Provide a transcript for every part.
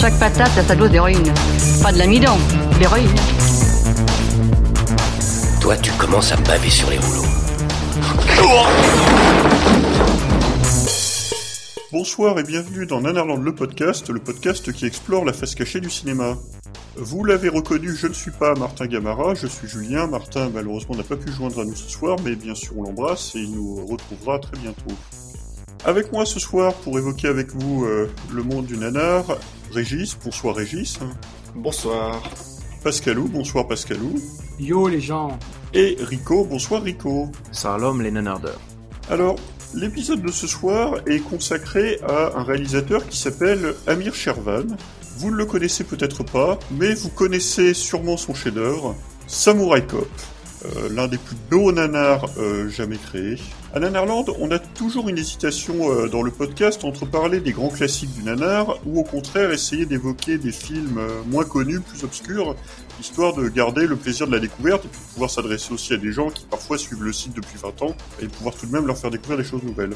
Chaque patate a sa dose d'héroïne. Pas de l'amidon, de l'héroïne. Toi, tu commences à me baver sur les rouleaux. Bonsoir et bienvenue dans Nanarland le podcast, le podcast qui explore la face cachée du cinéma. Vous l'avez reconnu, je ne suis pas Martin Gamara, je suis Julien. Martin malheureusement n'a pas pu joindre à nous ce soir, mais bien sûr on l'embrasse et il nous retrouvera très bientôt. Avec moi ce soir pour évoquer avec vous euh, le monde du nanar, Régis, bonsoir Régis, Bonsoir. Pascalou, bonsoir Pascalou, Yo les gens et Rico, bonsoir Rico. Salom les nanardeurs. Alors, l'épisode de ce soir est consacré à un réalisateur qui s'appelle Amir Shervan. Vous ne le connaissez peut-être pas, mais vous connaissez sûrement son chef-d'œuvre, Samurai Cop, euh, l'un des plus beaux nanars euh, jamais créés. À Nanarland, on a toujours une hésitation euh, dans le podcast entre parler des grands classiques du nanar ou au contraire essayer d'évoquer des films moins connus, plus obscurs, histoire de garder le plaisir de la découverte et puis de pouvoir s'adresser aussi à des gens qui parfois suivent le site depuis 20 ans et pouvoir tout de même leur faire découvrir des choses nouvelles.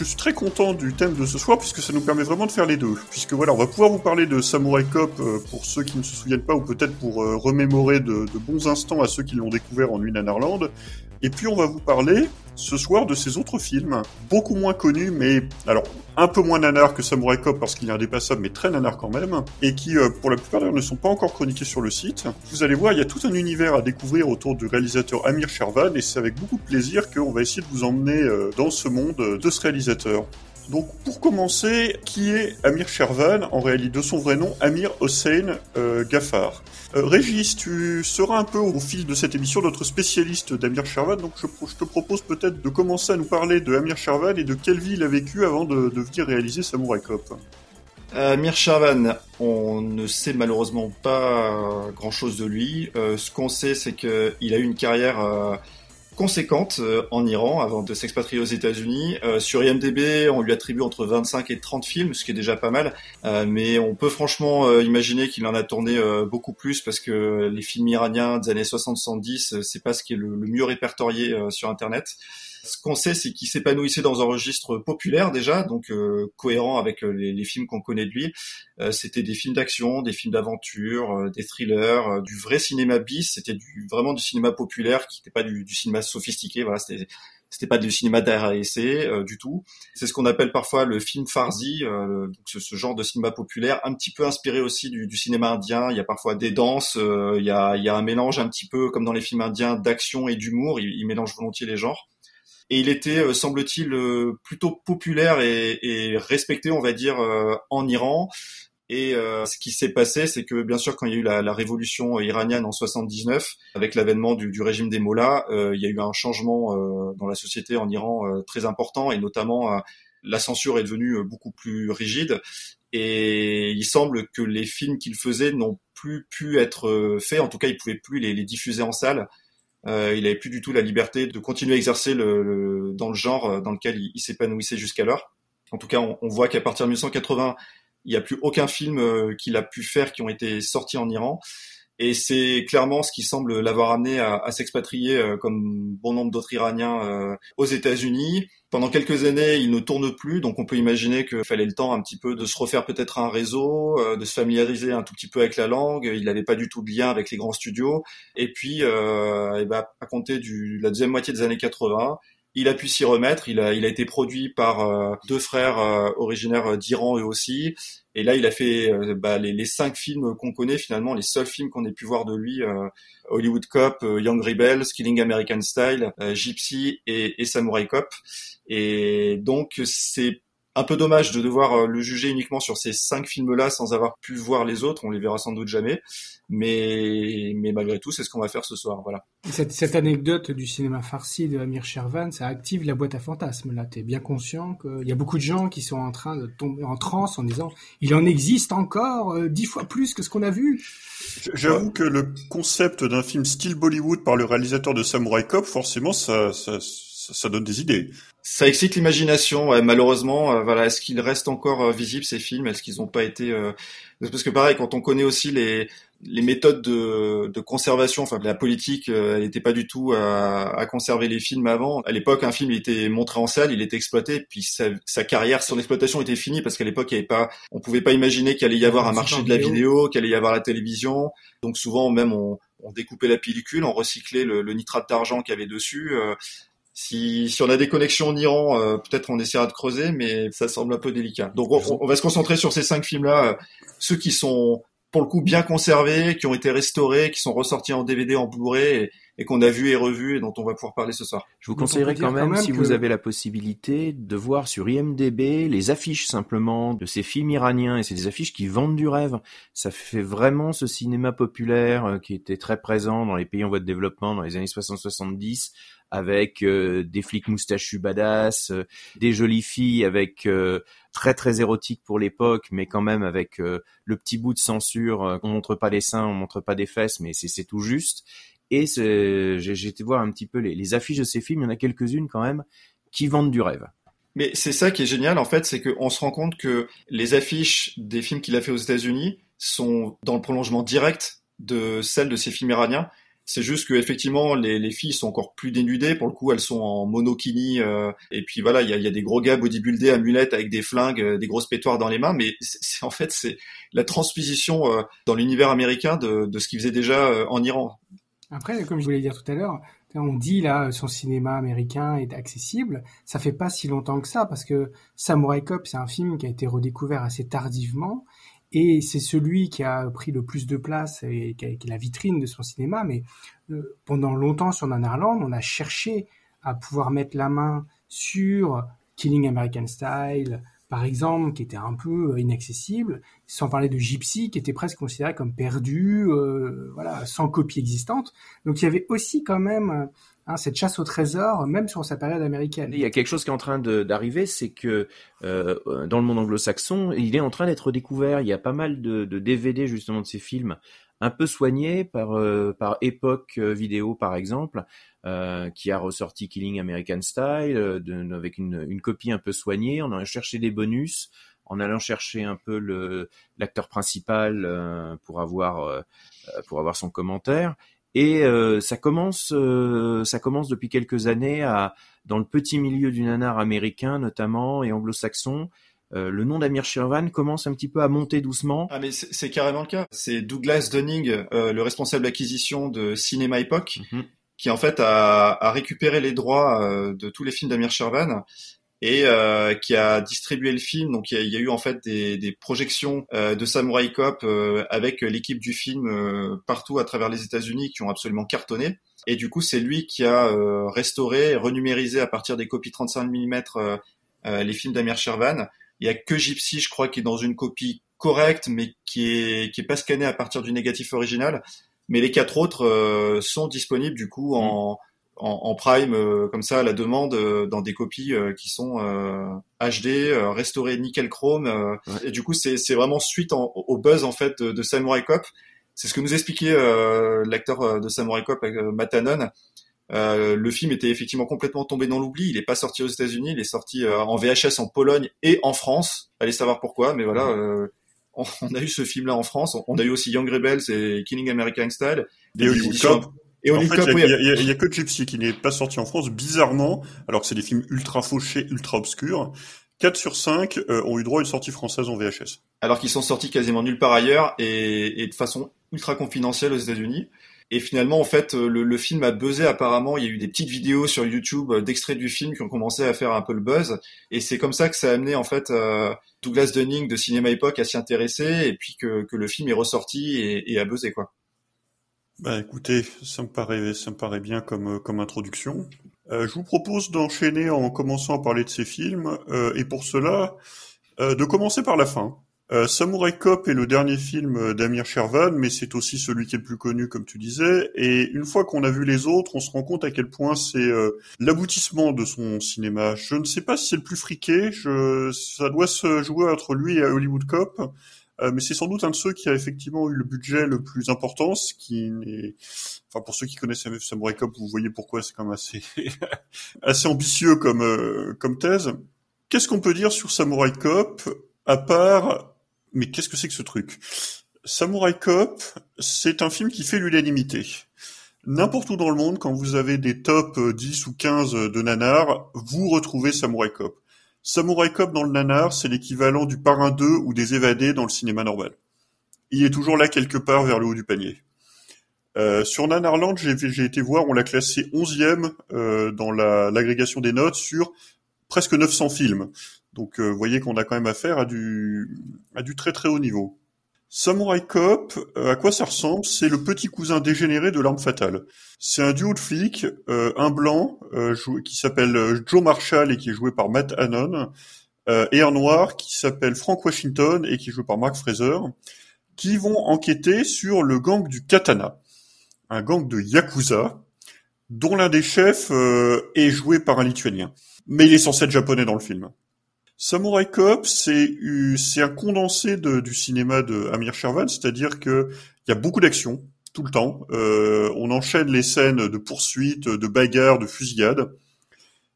Je suis très content du thème de ce soir puisque ça nous permet vraiment de faire les deux. Puisque voilà, on va pouvoir vous parler de Samurai Cop euh, pour ceux qui ne se souviennent pas ou peut-être pour euh, remémorer de, de bons instants à ceux qui l'ont découvert en Nuit Nanarland. Et puis on va vous parler ce soir de ces autres films, beaucoup moins connus, mais alors un peu moins nanar que Samurai Cop parce qu'il est indépassable, mais très nanar quand même, et qui euh, pour la plupart d'ailleurs ne sont pas encore chroniqués sur le site. Vous allez voir, il y a tout un univers à découvrir autour du réalisateur Amir Shervan, et c'est avec beaucoup de plaisir qu'on va essayer de vous emmener euh, dans ce monde euh, de ce réalisateur. Donc pour commencer, qui est Amir Shervan En réalité, de son vrai nom, Amir Hossein euh, Ghaffar. Euh, Régis, tu seras un peu au fil de cette émission notre spécialiste d'Amir Shervan, donc je, te propose peut-être de commencer à nous parler de Amir Shervan et de quelle vie il a vécu avant de, venir réaliser Samurai Cop. Euh, Mir Shervan, on ne sait malheureusement pas grand chose de lui. Euh, ce qu'on sait, c'est qu'il a eu une carrière conséquente euh, en Iran avant de s'expatrier aux États-Unis. Euh, sur IMDb, on lui attribue entre 25 et 30 films, ce qui est déjà pas mal. Euh, mais on peut franchement imaginer qu'il en a tourné beaucoup plus parce que les films iraniens des années 60-70, euh, c'est pas ce qui est le, mieux répertorié sur Internet. Ce qu'on sait, c'est qu'il s'épanouissait dans un registre populaire déjà, donc euh, cohérent avec euh, les, les films qu'on connaît de lui. Euh, c'était des films d'action, des films d'aventure, euh, des thrillers, euh, du vrai cinéma bis. C'était du, vraiment du cinéma populaire, qui n'était pas du, du cinéma sophistiqué. Voilà, c'était c'était pas du cinéma d'art euh, du tout. C'est ce qu'on appelle parfois le film farsi, euh, donc ce, ce genre de cinéma populaire, un petit peu inspiré aussi du, du cinéma indien. Il y a parfois des danses, euh, il, y a, il y a un mélange un petit peu comme dans les films indiens d'action et d'humour. Il, il mélange volontiers les genres et il était, euh, semble-t-il, euh, plutôt populaire et, et, respecté, on va dire, euh, en Iran. Et euh, ce qui s'est passé, c'est que bien sûr, quand il y a eu la, la révolution iranienne en 79, avec l'avènement du, du, régime des mollahs, euh, il y a eu un changement euh, dans la société en Iran très important, et notamment la censure est devenue beaucoup plus rigide. Et il semble que les films qu'il faisait n'ont plus pu être faits, en tout cas, il pouvait plus les, les diffuser en salle. Euh, il avait plus du tout la liberté de continuer à exercer le, le, dans le genre dans lequel il, il s'épanouissait jusqu'alors. En tout cas, on, on voit qu'à partir de 1980, il n'y a plus aucun film euh, qu'il a pu faire qui ont été sortis en Iran. Et c'est clairement ce qui semble l'avoir amené à, à s'expatrier, euh, comme bon nombre d'autres Iraniens, euh, aux États-Unis. Pendant quelques années, il ne tourne plus, donc on peut imaginer qu'il fallait le temps un petit peu de se refaire peut-être un réseau, euh, de se familiariser un tout petit peu avec la langue. Il n'avait pas du tout de lien avec les grands studios. Et puis, euh, et ben, à compter de la deuxième moitié des années 80, il a pu s'y remettre. Il a, il a été produit par euh, deux frères euh, originaires d'Iran eux aussi. Et là, il a fait euh, bah, les, les, cinq films qu'on connaît finalement, les seuls films qu'on ait pu voir de lui Hollywood Cop, Young Rebels, Killing American Style, Gypsy et, et, Samurai Cop. Et donc, c'est un peu dommage de devoir euh, le juger uniquement sur ces cinq films-là sans avoir pu voir les autres. On les verra sans doute jamais, mais mais malgré tout, c'est ce qu'on va faire ce soir. Voilà. Cette, cette anecdote du cinéma farci de Amir Shervan, ça active la boîte à fantasmes. Là, t'es bien conscient qu'il y a beaucoup de gens qui sont en train de tomber en transe en disant il en existe encore euh, dix fois plus que ce qu'on a vu. J'avoue que le concept d'un film style Bollywood par le réalisateur de Samurai Cop, forcément, ça, ça, ça donne des idées. Ça excite l'imagination. Ouais, malheureusement, euh, voilà, est-ce qu'ils restent encore euh, visibles ces films? Est-ce qu'ils n'ont pas été euh, Parce que pareil, quand on connaît aussi les les méthodes de, de conservation, enfin la politique, elle n'était pas du tout à, à, conserver les films avant. À l'époque, un film il était montré en salle, il était exploité, puis sa, sa carrière, son exploitation était finie parce qu'à l'époque, il y avait pas, on pouvait pas imaginer qu'il allait y avoir un marché de la vidéo, qu'il allait y avoir la télévision. Donc souvent, même on, on découpait la pellicule, on recyclait le, le nitrate d'argent qu'il y avait dessus. Si, si on a des connexions en Iran, euh, peut-être on essaiera de creuser, mais ça semble un peu délicat. Donc on, on va se concentrer sur ces cinq films-là, euh, ceux qui sont pour le coup bien conservés, qui ont été restaurés, qui sont ressortis en DVD, en Blu-ray et, et qu'on a vu et revu et dont on va pouvoir parler ce soir. Je vous conseillerais quand même, quand même, si que... vous avez la possibilité, de voir sur IMDB les affiches simplement de ces films iraniens et c'est des affiches qui vendent du rêve. Ça fait vraiment ce cinéma populaire euh, qui était très présent dans les pays en voie de développement dans les années 60-70 avec euh, des flics moustachus badass, euh, des jolies filles avec euh, très très érotiques pour l'époque, mais quand même avec le petit bout de censure. on montre pas les seins, on montre pas des fesses, mais c'est tout juste. Et j'ai été voir un petit peu les, les affiches de ces films. Il y en a quelques-unes quand même qui vendent du rêve. Mais c'est ça qui est génial en fait, c'est qu'on se rend compte que les affiches des films qu'il a fait aux États-Unis sont dans le prolongement direct de celles de ces films iraniens. C'est juste que effectivement les, les, filles sont encore plus dénudées. Pour le coup, elles sont en monokini. Euh, et puis voilà, il y a, des gros gars bodybuildés à mulettes avec des flingues, euh, des grosses pétoires dans les mains. Mais c'est en fait c'est la transposition euh, dans l'univers américain de, de ce qu'ils faisaient déjà en Iran. Après, comme je voulais dire tout à l'heure, on dit là son cinéma américain est accessible. Ça fait pas si longtemps que ça parce que Samurai Cop, c'est un film qui a été redécouvert assez tardivement et c'est celui qui a pris le plus de place et qui est la vitrine de son cinéma. Mais euh, pendant longtemps sur Nanarland, on a cherché à pouvoir mettre la main sur Killing American Style, par exemple, qui était un peu inaccessible, sans parler de Gypsy, qui était presque considéré comme perdu, euh, voilà, sans copie existante. Donc il y avait aussi quand même hein, cette chasse au trésor, même sur sa période américaine. Il y a quelque chose qui est en train d'arriver, c'est que euh, dans le monde anglo-saxon, il est en train d'être découvert. Il y a pas mal de, DVD justement de ces films un peu soignés par euh, par Epoch Vidéo par exemple, euh, qui a ressorti Killing American Style euh, avec une, copie un peu soignée. On a cherché des bonus en allant chercher un peu l'acteur principal euh, pour avoir euh, pour avoir son commentaire. Et euh, ça commence, euh, ça commence depuis quelques années à, dans le petit milieu du nanar américain notamment et anglo-saxon, euh, le nom d'Amir Shirvan commence un petit peu à monter doucement. Ah mais c'est carrément le cas. C'est Douglas Dunning, le responsable d'acquisition de Cinéma Epoch, mm -hmm qui en fait a, a récupéré les droits euh, de tous les films d'Amir Shervan et euh, qui a distribué le film. Donc il y a, eu en fait des, des projections euh, de Samurai Cop euh, avec l'équipe du film euh, partout à travers les États-Unis qui ont absolument cartonné. Et du coup, c'est lui qui a euh, restauré, renumérisé à partir des copies 35 mm les films d'Amir Shervan. Il y a que Gypsy, je crois, qui est dans une copie correcte, mais qui est qui est pas scanné à partir du négatif original mais les quatre autres euh, sont disponibles du coup en, en, en prime euh, comme ça à la demande euh, dans des copies qui sont HD, restaurées nickel chrome ouais. et du coup c'est c'est vraiment suite en, au buzz en fait de, de Samurai Cop. C'est ce que nous expliquait l'acteur de Samurai Cop, Matanon. Euh, le film était effectivement complètement tombé dans l'oubli. Il n'est pas sorti aux États-Unis, il est sorti euh, en VHS en Pologne et en France. Allez savoir pourquoi, mais voilà, euh, on a eu ce film-là en France. On a eu aussi Young Rebels et Killing American Style. Des et éditions... Et en fait, il n'y a, y a, a, que Gypsy qui n'est pas sorti en France, bizarrement, alors que c'est des films ultra fauchés, ultra obscurs. 4 sur 5 euh, ont eu droit à une sortie française en VHS. Alors qu'ils sont sortis quasiment nulle part ailleurs et, et de façon ultra confidentielle aux États-Unis. Et finalement, en fait, le, le, film a buzzé apparemment. Il y a eu des petites vidéos sur YouTube euh, d'extraits du film qui ont commencé à faire un peu le buzz. Et c'est comme ça que ça a amené en fait euh, Douglas Dunning de Cinéma Époque à s'y intéresser et puis que, que, le film est ressorti et, et a buzzé quoi. Bah écoutez, ça me paraît, ça me paraît bien comme, comme introduction. Euh, je vous propose d'enchaîner en commençant à parler de ces films, euh, et pour cela, euh, de commencer par la fin. Euh, Samurai Cop est le dernier film d'Amir Shervan, mais c'est aussi celui qui est le plus connu, comme tu disais. Et une fois qu'on a vu les autres, on se rend compte à quel point c'est euh, l'aboutissement de son cinéma. Je ne sais pas si c'est le plus friqué. Je... Ça doit se jouer entre lui et Hollywood Cop. Euh, mais c'est sans doute un de ceux qui a effectivement eu le budget le plus important, ce qui n'est, enfin pour ceux qui connaissent Samurai Cop, vous voyez pourquoi c'est quand même assez assez ambitieux comme euh, comme thèse. Qu'est-ce qu'on peut dire sur Samurai Cop à part mais qu'est-ce que c'est que ce truc? Samurai Cop, c'est un film qui fait l'unanimité. N'importe où dans le monde, quand vous avez des top 10 ou 15 de nanars, vous retrouvez Samurai Cop. Samurai Cop dans le nanar, c'est l'équivalent du Parrain 2 ou des Évadés dans le cinéma normal. Il est toujours là quelque part vers le haut du panier. Euh, sur Nanarland, j'ai, été voir, on l'a classé 11e euh, dans la, l'agrégation des notes sur presque 900 films. Donc euh, vous voyez qu'on a quand même affaire à du, à du très très haut niveau. Samurai Cop, euh, à quoi ça ressemble? C'est le petit cousin dégénéré de l'arme fatale. C'est un duo de flics, euh, un blanc euh, qui s'appelle Joe Marshall et qui est joué par Matt Hannon, et un noir qui s'appelle Frank Washington et qui est joué par Mark Fraser, qui vont enquêter sur le gang du Katana, un gang de Yakuza, dont l'un des chefs est joué par un Lituanien. Mais il est censé être japonais dans le film. Samurai Cop, c'est un condensé de, du cinéma de Amir Shervan, c'est-à-dire que il y a beaucoup d'action tout le temps. Euh, on enchaîne les scènes de poursuites, de bagarres, de fusillades.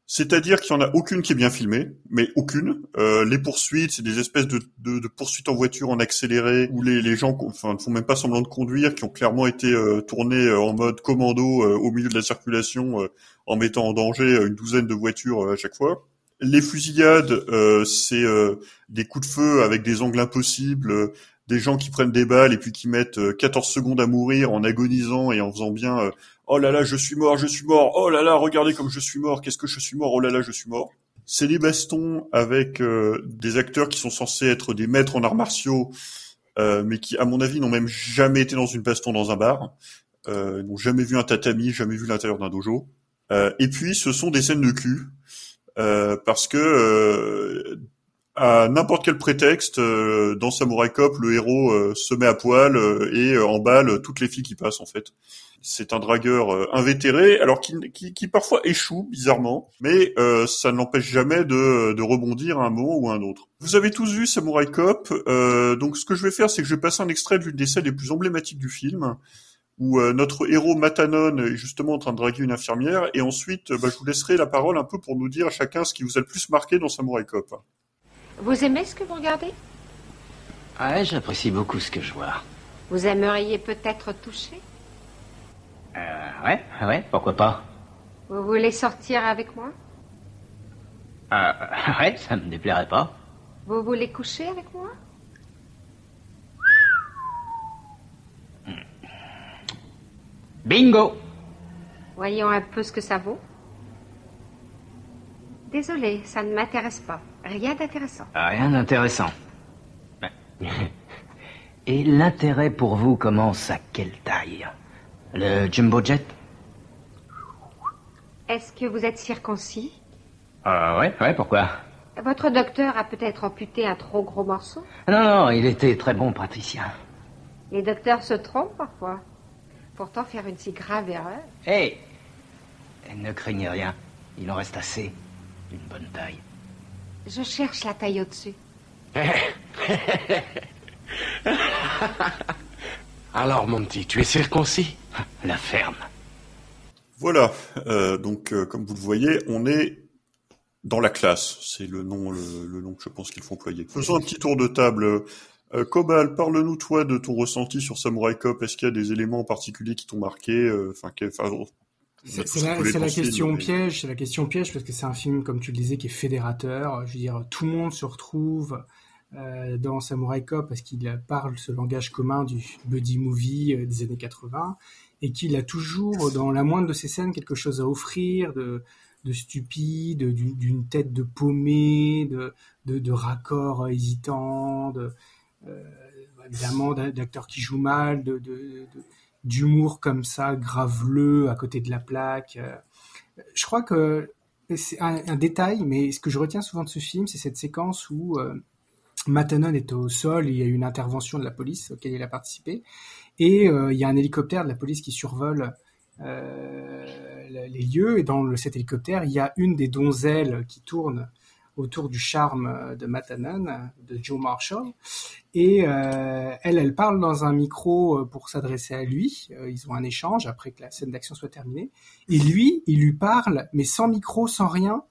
C'est-à-dire qu'il y en a aucune qui est bien filmée, mais aucune. Euh, les poursuites, c'est des espèces de, poursuites en voiture en accéléré, où les, gens enfin, ne font même pas semblant de conduire, qui ont clairement été euh, tournés euh, en mode commando au milieu de la circulation, en mettant en danger une douzaine de voitures à chaque fois. Les fusillades, euh, c'est euh, des coups de feu avec des angles impossibles, euh, des gens qui prennent des balles et puis qui mettent 14 secondes à mourir en agonisant et en faisant bien oh là là je suis mort, je suis mort, oh là là regardez comme je suis mort, qu'est-ce que je suis mort, oh là là je suis mort. C'est des bastons avec des acteurs qui sont censés être des maîtres en arts martiaux, mais qui à mon avis n'ont même jamais été dans une baston dans un bar, n'ont jamais vu un tatami, jamais vu l'intérieur d'un dojo. et puis ce sont des scènes de cul. Euh, parce que euh, à n'importe quel prétexte, euh, dans Samurai Cop, le héros se met à poil et emballe toutes les filles qui passent en fait. C'est un dragueur invétéré, alors qui, parfois échoue bizarrement, mais ça ne l'empêche jamais de, rebondir à un moment ou à un autre. Vous avez tous vu Samurai Cop, donc ce que je vais faire, c'est que je vais passer un extrait d'une des scènes les plus emblématiques du film, où euh, notre héros Matanon est justement en train de draguer une infirmière, et ensuite bah, je vous laisserai la parole un peu pour nous dire chacun ce qui vous a le plus marqué dans Samurai Cop. Vous aimez ce que vous regardez? Ouais, j'apprécie beaucoup ce que je vois. Vous aimeriez peut-être toucher? Euh, ouais, ouais, pourquoi pas Vous voulez sortir avec moi? Euh, ouais, ça me déplairait pas. Vous voulez coucher avec moi? Bingo Voyons un peu ce que ça vaut. Désolé, ça ne m'intéresse pas. Rien d'intéressant. Rien d'intéressant. Et l'intérêt pour vous commence à quelle taille? Le jumbo jet? Est-ce que vous êtes circoncis? Euh, Ouais, ouais, pourquoi? Votre docteur a peut-être amputé un trop gros morceau? Non, non, il était très bon praticien. Les docteurs se trompent parfois. Pourtant, faire une si grave erreur. Hé hey Ne craignez rien. Il en reste assez. Une bonne taille. Je cherche la taille au-dessus. Alors, mon petit, tu es circoncis La ferme. Voilà. Euh, donc, euh, comme vous le voyez, on est dans la classe. C'est le nom, le, le, nom que je pense qu'il faut employer. Faisons un petit tour de table. Euh, Cobal, parle-nous toi de ton ressenti sur Samurai Cop. Est-ce qu'il y a des éléments en particulier qui t'ont marqué Enfin, c'est la, la question mais... piège, c'est la question piège parce que c'est un film, comme tu le disais, qui est fédérateur. Je veux dire, tout le monde se retrouve euh, dans Samurai Cop parce qu'il parle ce langage commun du buddy movie euh, des années 80 et qu'il a toujours, dans la moindre de ses scènes, quelque chose à offrir de, de stupide, d'une tête de paumé, de, de, de raccords hésitants, de, euh, évidemment d'acteurs qui jouent mal, d'humour comme ça, graveleux, à côté de la plaque. je crois que c'est un, détail, mais ce que je retiens souvent de ce film, c'est cette séquence où euh, Matanon est au sol, il y a une intervention de la police auquel il a participé, et euh, il y a un hélicoptère de la police qui survole euh, les lieux, et dans cet hélicoptère, il y a une des donzelles qui tourne autour du charme de Matanon, de Joe Marshall. Et euh, elle, elle parle dans un micro euh, pour s'adresser à lui. Euh, ils ont un échange après que la scène d'action soit terminée. Et lui, il lui parle, mais sans micro, sans rien.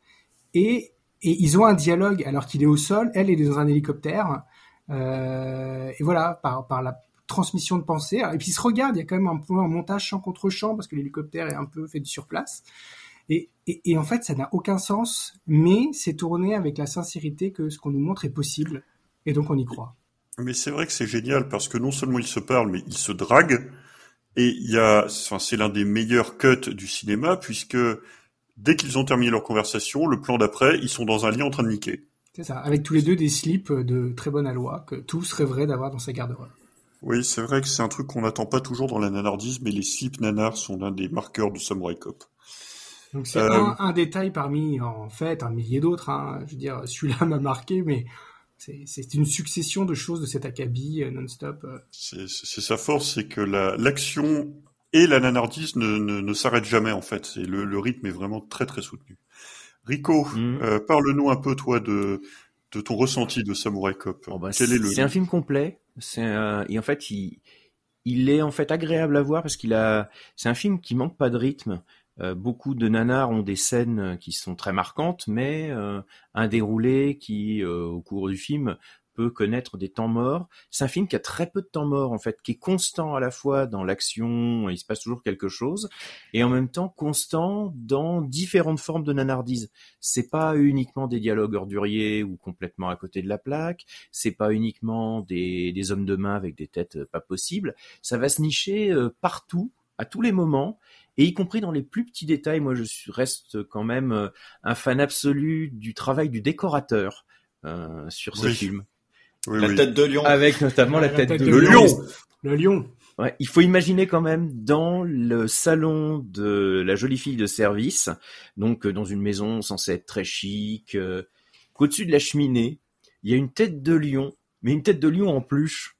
Et, et ils ont un dialogue alors qu'il est au sol, elle est dans un hélicoptère. Euh, et voilà, par, par la transmission de pensée. Et puis ils se regardent, il y a quand même un peu un montage champ contre champ parce que l'hélicoptère est un peu fait du surplace. Et, et, et, en fait, ça n'a aucun sens, mais c'est tourné avec la sincérité que ce qu'on nous montre est possible, et donc on y croit. Mais c'est vrai que c'est génial parce que non seulement ils se parlent, mais ils se draguent, et il y a, enfin, c'est l'un des meilleurs cuts du cinéma puisque dès qu'ils ont terminé leur conversation, le plan d'après, ils sont dans un lit en train de niquer. C'est ça, avec tous les deux des slips de très bonne alloi que tous rêveraient d'avoir dans sa garde-robe. Oui, c'est vrai que c'est un truc qu'on n'attend pas toujours dans la nanardisme, mais les slips nanars sont l'un des marqueurs du Samurai Cop. Donc c'est euh... un, un, détail parmi, en fait, un millier d'autres. Hein. Je veux dire, celui-là m'a marqué, mais c'est une succession de choses de cet acabit euh, non-stop. Euh. C'est sa force, c'est que l'action la, et la nanardise ne, ne, ne s'arrêtent jamais en fait. C'est le, le, rythme est vraiment très très soutenu. Rico, mmh. euh, parle-nous un peu toi de de ton ressenti de Samurai Cop. Oh bah, c'est le... un film complet. C'est et en fait il il est en fait agréable à voir parce qu'il a c'est un film qui manque pas de rythme. Euh, beaucoup de nanars ont des scènes qui sont très marquantes, mais euh, un déroulé qui, euh, au cours du film, peut connaître des temps morts. C'est un film qui a très peu de temps morts, en fait, qui est constant à la fois dans l'action, il se passe toujours quelque chose, et en même temps constant dans différentes formes de nanardise. C'est pas uniquement des dialogues orduriers ou complètement à côté de la plaque, c'est pas uniquement des, des hommes de main avec des têtes pas possibles, ça va se nicher partout, à tous les moments, et y compris dans les plus petits détails. Moi, je reste quand même euh, un fan absolu du travail du décorateur euh, sur ce oui. film. Oui, la oui. tête de lion. Avec notamment la, la tête, tête de, de lion. lion. Le lion. Ouais, il faut imaginer quand même dans le salon de la jolie fille de service, donc euh, dans une maison censée être très chic, euh, qu'au-dessus de la cheminée, il y a une tête de lion, mais une tête de lion en peluche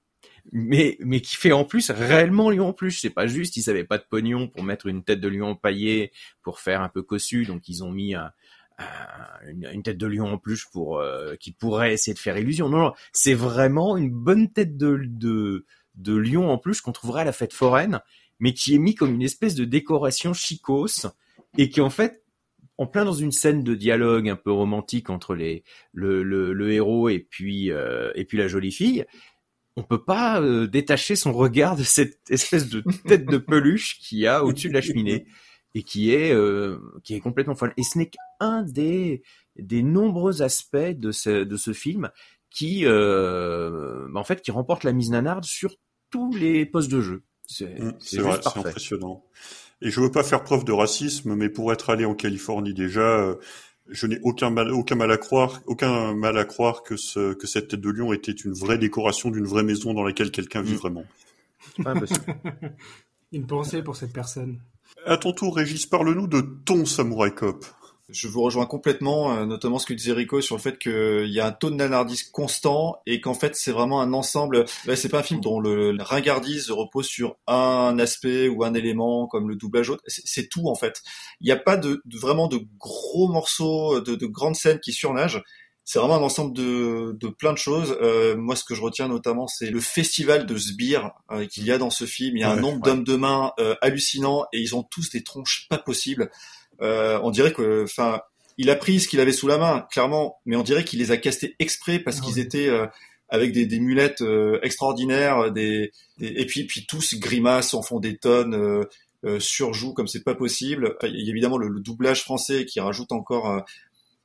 mais mais qui fait en plus réellement lion en plus. C'est pas juste, ils avaient pas de pognon pour mettre une tête de lion empaillée pour faire un peu cossu, donc ils ont mis un, un, une, tête de lion en plus pour euh, qui pourrait essayer de faire illusion. Non, non, c'est vraiment une bonne tête de de de lion en plus qu'on trouverait à la fête foraine, mais qui est mis comme une espèce de décoration chicose et qui en fait en plein dans une scène de dialogue un peu romantique entre les le, le, le héros et puis euh, et puis la jolie fille on peut pas euh, détacher son regard de cette espèce de tête de peluche qu'il y a au-dessus de la cheminée et qui est euh, qui est complètement folle. Et ce n'est qu'un des des nombreux aspects de ce de ce film qui euh, en fait qui remporte la mise nanarde sur tous les postes de jeu. C'est mmh, vrai, c'est impressionnant. Et je veux pas faire preuve de racisme, mais pour être allé en Californie déjà, euh, je n'ai aucun mal, aucun mal à croire, aucun mal à croire que ce, que cette tête de lion était une vraie décoration d'une vraie maison dans laquelle quelqu'un vit Mm. vraiment. Une pensée pour cette personne. À ton tour, Régis, parle-nous de ton Samurai Cop. Je vous rejoins complètement, euh, notamment ce que disait Rico sur le fait qu'il y a un taux de nanardise constant et qu'en fait c'est vraiment un ensemble. Là, c'est pas un film dont le, la ringardise repose sur un aspect ou un élément comme le doublage autre. C'est tout en fait. Il n'y a pas de, de, vraiment de gros morceaux, de, de grandes scènes qui surnagent. C'est vraiment un ensemble de, de plein de choses. Euh, moi, ce que je retiens notamment, c'est le festival de sbires euh, qu'il y a dans ce film. Il y a un nombre ouais. d'hommes de main euh, hallucinant et ils ont tous des tronches pas possibles. Euh, on dirait que, enfin, il a pris ce qu'il avait sous la main, clairement, mais on dirait qu'il les a castés exprès parce Ah qu'ils étaient euh, avec des, des mulettes euh, extraordinaires, des, des- et puis puis tous grimacent, en font des tonnes, euh, euh, surjouent comme c'est pas possible. Enfin, Il y a évidemment le, le doublage français qui rajoute encore euh,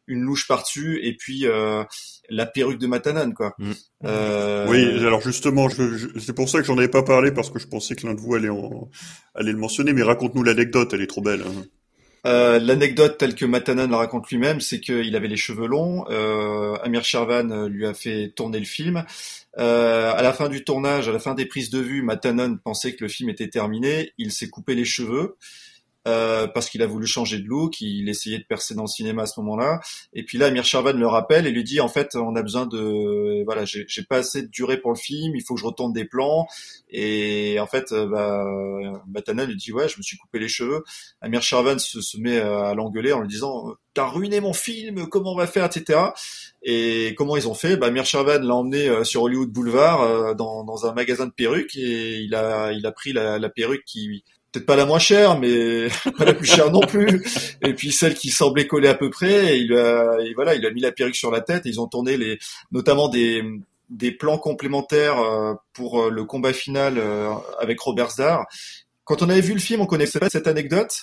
une louche par-dessus, et puis euh, la perruque de Matanan, quoi. Mm. Euh, Oui, alors justement, je, je- c'est pour ça que j'en avais pas parlé parce que je pensais que l'un de vous allait, en, allait le mentionner, mais raconte-nous l'anecdote, elle est trop belle. hein. Euh, L'anecdote telle que Matanan la raconte lui-même, c'est qu'il avait les cheveux longs. Euh, Amir Shervan euh, lui a fait tourner le film. Euh, à la fin du tournage, à la fin des prises de vue, Matanan pensait que le film était terminé. Il s'est coupé les cheveux. Euh, parce qu'il a voulu changer de look, il essayait de percer dans le cinéma à ce moment-là. Et puis là, Amir Shervan le rappelle et lui dit en fait, on a besoin de, voilà, j'ai pas assez de durée pour le film, il faut que je retourne des plans. Et en fait, euh, bah, Matana lui dit ouais, je me suis coupé les cheveux. Amir Shervan se, se met à l'engueuler en lui disant t'as ruiné mon film, comment on va faire, etc. Et comment ils ont fait? Bah, Amir Shervan l'a emmené euh, sur Hollywood Boulevard dans, dans, un magasin de perruques et il a, il a pris la, la perruque qui peut-être pas la moins chère, mais pas la plus chère non plus. Et puis celle qui semblait coller à peu près. Et il a, et voilà, il a mis la perruque sur la tête. Et ils ont tourné les, notamment des des plans complémentaires euh, pour euh, le combat final euh, avec Robert Zdar. Quand on avait vu le film, on connaissait pas cette anecdote.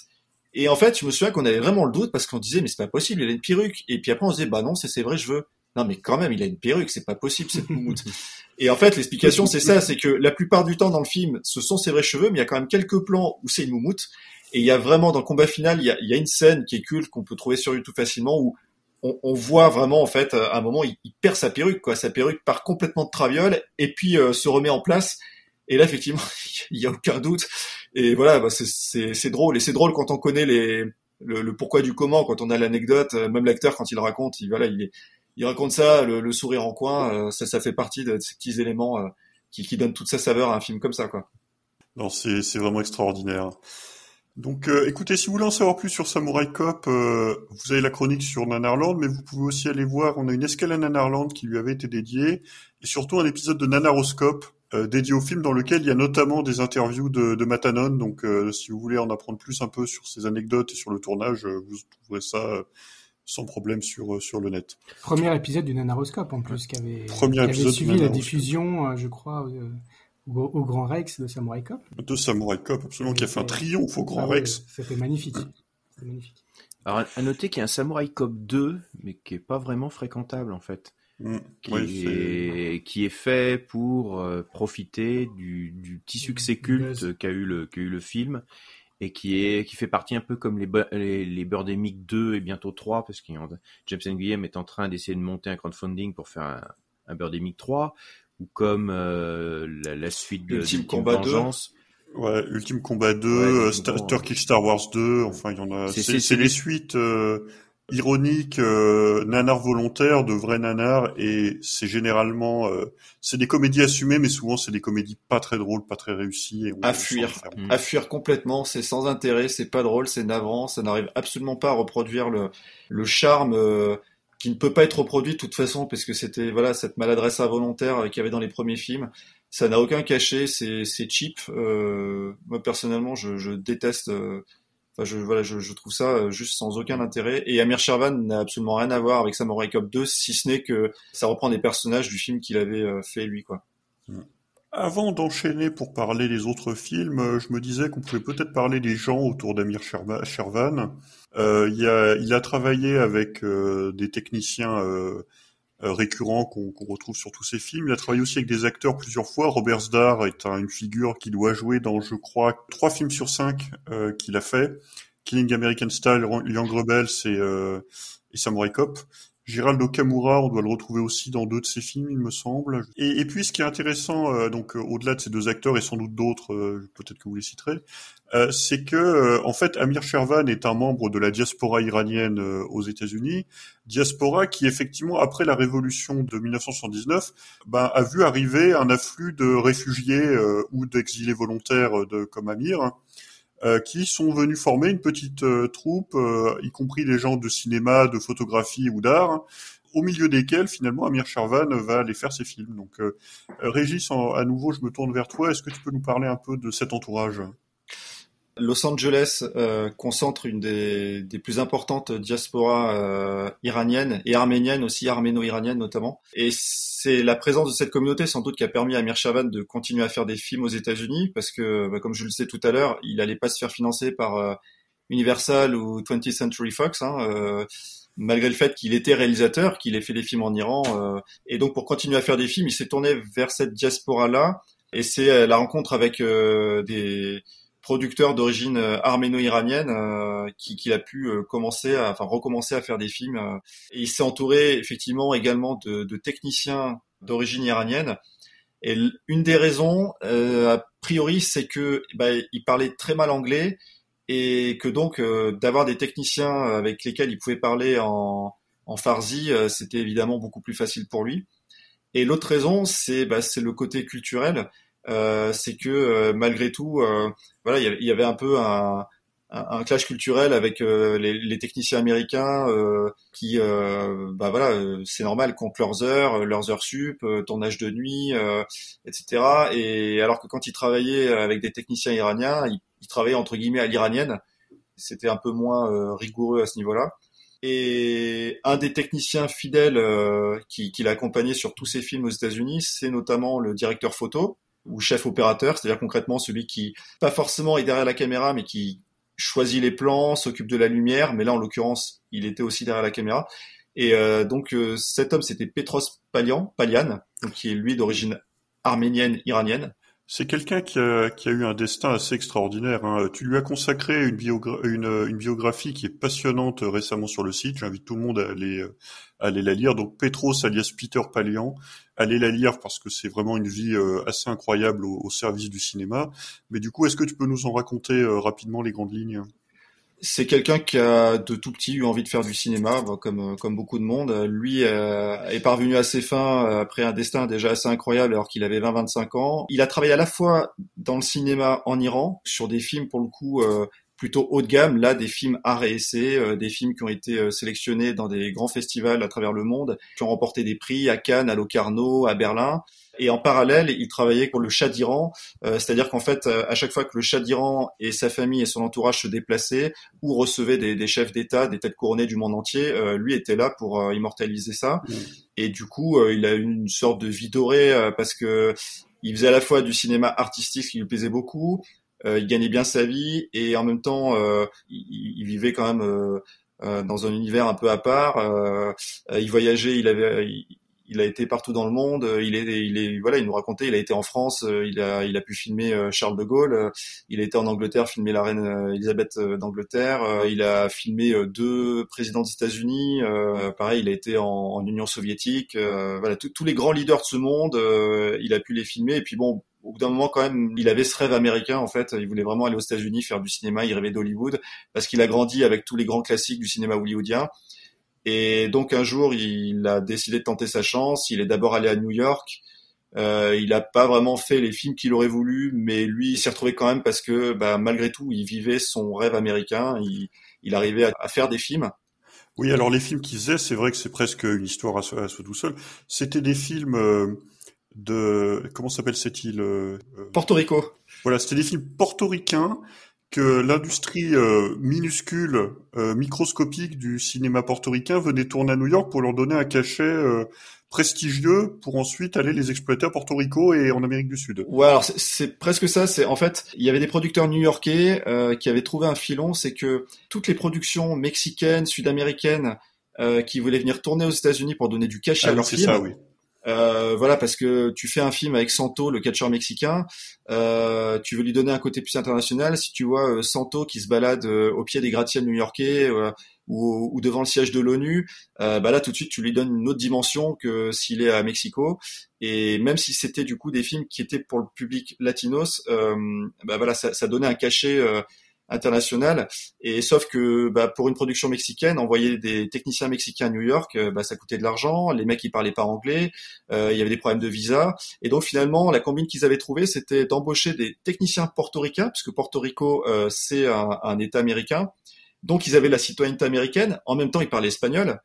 Et en fait, je me souviens qu'on avait vraiment le doute parce qu'on disait mais c'est pas possible, il a une perruque. Et puis après on se disait bah non, c'est vrai, je veux. Non mais quand même, il a une perruque, c'est pas possible cette moumoute. Et en fait, l'explication, c'est ça, c'est que la plupart du temps dans le film, ce sont ses vrais cheveux, mais il y a quand même quelques plans où c'est une moumoute. Et il y a vraiment, dans le combat final, il y a, il y a une scène qui est culte, qu'on peut trouver sur YouTube facilement, où on, on, voit vraiment, en fait, à un moment, il, il, perd sa perruque, quoi. Sa perruque part complètement de traviole, et puis euh, se remet en place. Et là, effectivement, il y a aucun doute. Et voilà, bah, c'est drôle. Et c'est drôle quand on connaît les, le, le, pourquoi du comment, quand on a l'anecdote, euh, même l'acteur, quand il raconte, il, voilà, il est, il raconte ça, le, le sourire en coin, euh, ça, ça fait partie de ces petits éléments euh, qui, qui donnent toute sa saveur à un film comme ça, quoi. Non, c'est vraiment extraordinaire. Donc, euh, écoutez, si vous voulez en savoir plus sur Samurai Cop, euh, vous avez la chronique sur Nanarland, mais vous pouvez aussi aller voir, on a une escale à Nanarland qui lui avait été dédiée, et surtout un épisode de Nanaroscope euh, dédié au film dans lequel il y a notamment des interviews de, de Matanon. Donc, euh, si vous voulez en apprendre plus un peu sur ses anecdotes et sur le tournage, vous trouverez ça sans problème sur sur le net. Premier épisode du Nanaroscope en plus qui avait, qui avait suivi la diffusion, je crois, euh, au, au, Grand Rex de Samurai Cop. De Samurai Cop, absolument, qui a fait un triomphe au Grand ah, Rex. C'était magnifique. magnifique. Alors à noter qu'il y a un Samurai Cop 2, mais qui est pas vraiment fréquentable en fait. Mmh. Qui, Oui, est, qui est fait pour euh, profiter du, du petit succès culte qu'a eu le qu'a eu le film et qui est qui fait partie un peu comme les les, les Birdemic 2 et bientôt 3 parce que James Nguyen est en train d'essayer de monter un crowdfunding pour faire un, un Birdemic 3 ou comme euh, la, la, suite de Ultime Combat Vengeance. 2. Ouais, Ultime Combat 2, ouais, euh, Star, Turkish Star Wars 2, enfin il y en a. C'est les suites euh, ironiques, euh, nanar volontaires, de vrais nanars, et c'est généralement, euh, c'est des comédies assumées, mais souvent c'est des comédies pas très drôles, pas très réussies. Et à fuir, mmh. à fuir complètement, c'est sans intérêt, c'est pas drôle, c'est navrant, ça n'arrive absolument pas à reproduire le, le charme euh, qui ne peut pas être reproduit de toute façon parce que c'était voilà cette maladresse involontaire qu'il y avait dans les premiers films. Ça n'a aucun cachet, c'est cheap. Euh, moi personnellement, je, je déteste. Euh, je trouve ça juste sans aucun intérêt. Et Amir Shervan n'a absolument rien à voir avec Samurai Cop 2, si ce n'est que ça reprend des personnages du film qu'il avait euh, fait lui, quoi. Avant d'enchaîner pour parler des autres films, je me disais qu'on pouvait peut-être parler des gens autour d'Amir Shervan. Euh, il, a, il, a, travaillé avec euh, des techniciens euh, récurrents qu'on qu retrouve sur tous ses films. Il a travaillé aussi avec des acteurs plusieurs fois. Robert Zdar est un, une figure qui doit jouer dans, je crois, trois films sur cinq qu'il a fait. Killing American Style, Young Rebels et, et Samurai Cop. Gérald Okamura, on doit le retrouver aussi dans deux de ses films, il me semble. Et, puis, ce qui est intéressant, euh, donc euh, au-delà de ces deux acteurs et sans doute d'autres, euh, peut-être que vous les citerez, c'est que en fait, Amir Shervan est un membre de la diaspora iranienne aux États-Unis, diaspora qui effectivement, après la révolution de 1979, ben, a vu arriver un afflux de réfugiés ou d'exilés volontaires de, comme Amir. Hein, euh, qui sont venus former une petite euh, troupe, euh, y compris des gens de cinéma, de photographie ou d'art, au milieu desquels finalement Amir Sharvan va aller faire ses films. Donc Régis, à nouveau, je me tourne vers toi. Est-ce que tu peux nous parler un peu de cet entourage? Los Angeles euh, concentre une des, des, plus importantes diasporas euh, iraniennes et arméniennes aussi, arméno-iraniennes notamment. Et c'est la présence de cette communauté sans doute qui a permis à Amir Shavan de continuer à faire des films aux États-Unis parce que, bah, comme je le sais tout à l'heure, il allait pas se faire financer par euh, Universal ou 20th Century Fox. Hein, euh, malgré le fait qu'il était réalisateur, qu'il ait fait des films en Iran. Euh, et donc pour continuer à faire des films, il s'est tourné vers cette diaspora-là. Et c'est la rencontre avec des producteur d'origine euh, arméno-iranienne euh, qui, qui, a pu euh, commencer, à, enfin recommencer à faire des films. et il s'est entouré effectivement également de, de techniciens d'origine iranienne. Et une des raisons, a priori, c'est que bah, il parlait très mal anglais et que donc d'avoir des techniciens avec lesquels il pouvait parler en, en farsi, c'était évidemment beaucoup plus facile pour lui. Et l'autre raison, c'est bah, le côté culturel. Euh, c'est que euh, malgré tout, euh, voilà, il y avait un peu un, un, clash culturel avec les, les, techniciens américains qui, bah voilà, c'est normal, comptent leurs heures, leurs heures sup, tournage de nuit, etc. Et alors que quand ils travaillaient avec des techniciens iraniens, ils, ils travaillaient entre guillemets à l'iranienne. C'était un peu moins rigoureux à ce niveau-là. Et un des techniciens fidèles euh, qui, qui l'a accompagné sur tous ses films aux États-Unis, c'est notamment le directeur photo ou chef opérateur, c'est-à-dire concrètement celui qui, pas forcément est derrière la caméra, mais qui choisit les plans, s'occupe de la lumière. Mais là, en l'occurrence, il était aussi derrière la caméra. Et euh, donc euh, cet homme, c'était Petros Palian, donc qui est lui d'origine arménienne, iranienne. C'est quelqu'un qui a, eu un destin assez extraordinaire. Hein. Tu lui as consacré une, biographie qui est passionnante récemment sur le site. J'invite tout le monde à aller, à aller la lire. Donc Petros alias Peter Palian, allez la lire parce que c'est vraiment une vie euh, assez incroyable au, service du cinéma. Mais du coup, est-ce que tu peux nous en raconter euh, rapidement les grandes lignes? C'est quelqu'un qui a de tout petit eu envie de faire du cinéma, comme comme beaucoup de monde. Lui euh, est parvenu à ses fins euh, après un destin déjà assez incroyable alors qu'il avait 20-25 ans. Il a travaillé à la fois dans le cinéma en Iran sur des films pour le coup euh, plutôt haut de gamme, là des films art et essai, des films qui ont été sélectionnés dans des grands festivals à travers le monde, qui ont remporté des prix à Cannes, à Locarno, à Berlin. Et en parallèle, il travaillait pour le Shah d'Iran, euh, c'est-à-dire qu'en fait, euh, à chaque fois que le Shah d'Iran et sa famille et son entourage se déplaçaient ou recevaient des, des chefs d'État, des têtes couronnées du monde entier, euh, lui était là pour immortaliser ça. Mmh. Et du coup, il a eu une sorte de vie dorée parce que il faisait à la fois du cinéma artistique qui lui plaisait beaucoup, il gagnait bien sa vie et en même temps, il, il, vivait quand même dans un univers un peu à part. il voyageait, il avait, il a été partout dans le monde. Euh, il est, il est, voilà, il nous racontait, il a été en France, euh, il a, il a pu filmer euh, Charles de Gaulle. Il a été en Angleterre, filmer la reine Elisabeth d'Angleterre. Il a filmé deux présidents des États-Unis. Pareil, il a été en, Union soviétique. Voilà, tous les grands leaders de ce monde, il a pu les filmer. Et puis bon, au bout d'un moment quand même, il avait ce rêve américain en fait. Il voulait vraiment aller aux États-Unis faire du cinéma. Il rêvait d'Hollywood parce qu'il a grandi avec tous les grands classiques du cinéma hollywoodien. Et donc un jour, il a décidé de tenter sa chance. Il est d'abord allé à New York. Euh, il n'a pas vraiment fait les films qu'il aurait voulu, mais lui, il s'est retrouvé quand même parce que, bah, malgré tout, il vivait son rêve américain. Il, il arrivait à, à, faire des films. Oui, alors les films qu'il faisait, c'est vrai que c'est presque une histoire à soi, tout seul. C'était des films euh, de comment s'appelle cette île euh, Porto Rico. Voilà, c'était des films portoricains que l'industrie euh, minuscule, euh, microscopique du cinéma portoricain venait tourner à New York pour leur donner un cachet euh, prestigieux pour ensuite aller les exploiter à Porto Rico et en Amérique du Sud. Ouais, alors c'est presque ça. C'est en fait, il y avait des producteurs new-yorkais qui avaient trouvé un filon, c'est que toutes les productions mexicaines, sud-américaines qui voulaient venir tourner aux États-Unis pour donner du cachet ah à leurs films, ça, oui. Euh, voilà, parce que tu fais un film avec Santo, le catcheur mexicain, euh, tu veux lui donner un côté plus international. Si tu vois euh, Santo qui se balade euh, au pied des gratte-ciels new-yorkais ou, devant le siège de l'ONU, bah là tout de suite tu lui donnes une autre dimension que s'il est à Mexico. Et même si c'était du coup des films qui étaient pour le public latinos, bah voilà, ça, ça donnait un cachet international. Et sauf que bah, pour une production mexicaine, envoyer des techniciens mexicains à New York, euh, bah, ça coûtait de l'argent. Les mecs ils parlaient pas anglais, euh, il y avait des problèmes de visa. Et donc finalement, la combine qu'ils avaient trouvée, c'était d'embaucher des techniciens portoricains, puisque Porto Rico euh, c'est un, un État américain. Donc ils avaient la citoyenneté américaine. En même temps, ils parlaient espagnol.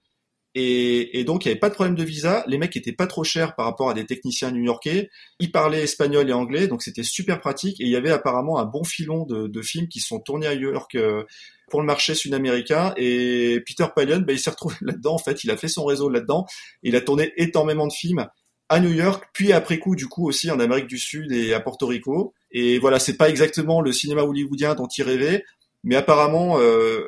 Et, donc, il n'y avait pas de problème de visa. Les mecs étaient pas trop chers par rapport à des techniciens new-yorkais. Ils parlaient espagnol et anglais, donc c'était super pratique. Et il y avait apparemment un bon filon de, films qui sont tournés à New York euh, pour le marché sud-américain. Et Peter Palion, ben, il s'est retrouvé là-dedans. En fait, il a fait son réseau là-dedans. Il a tourné énormément de films à New York, puis après coup, du coup, aussi en Amérique du Sud et à Porto Rico. Et voilà, c'est pas exactement le cinéma hollywoodien dont il rêvait, mais apparemment, euh,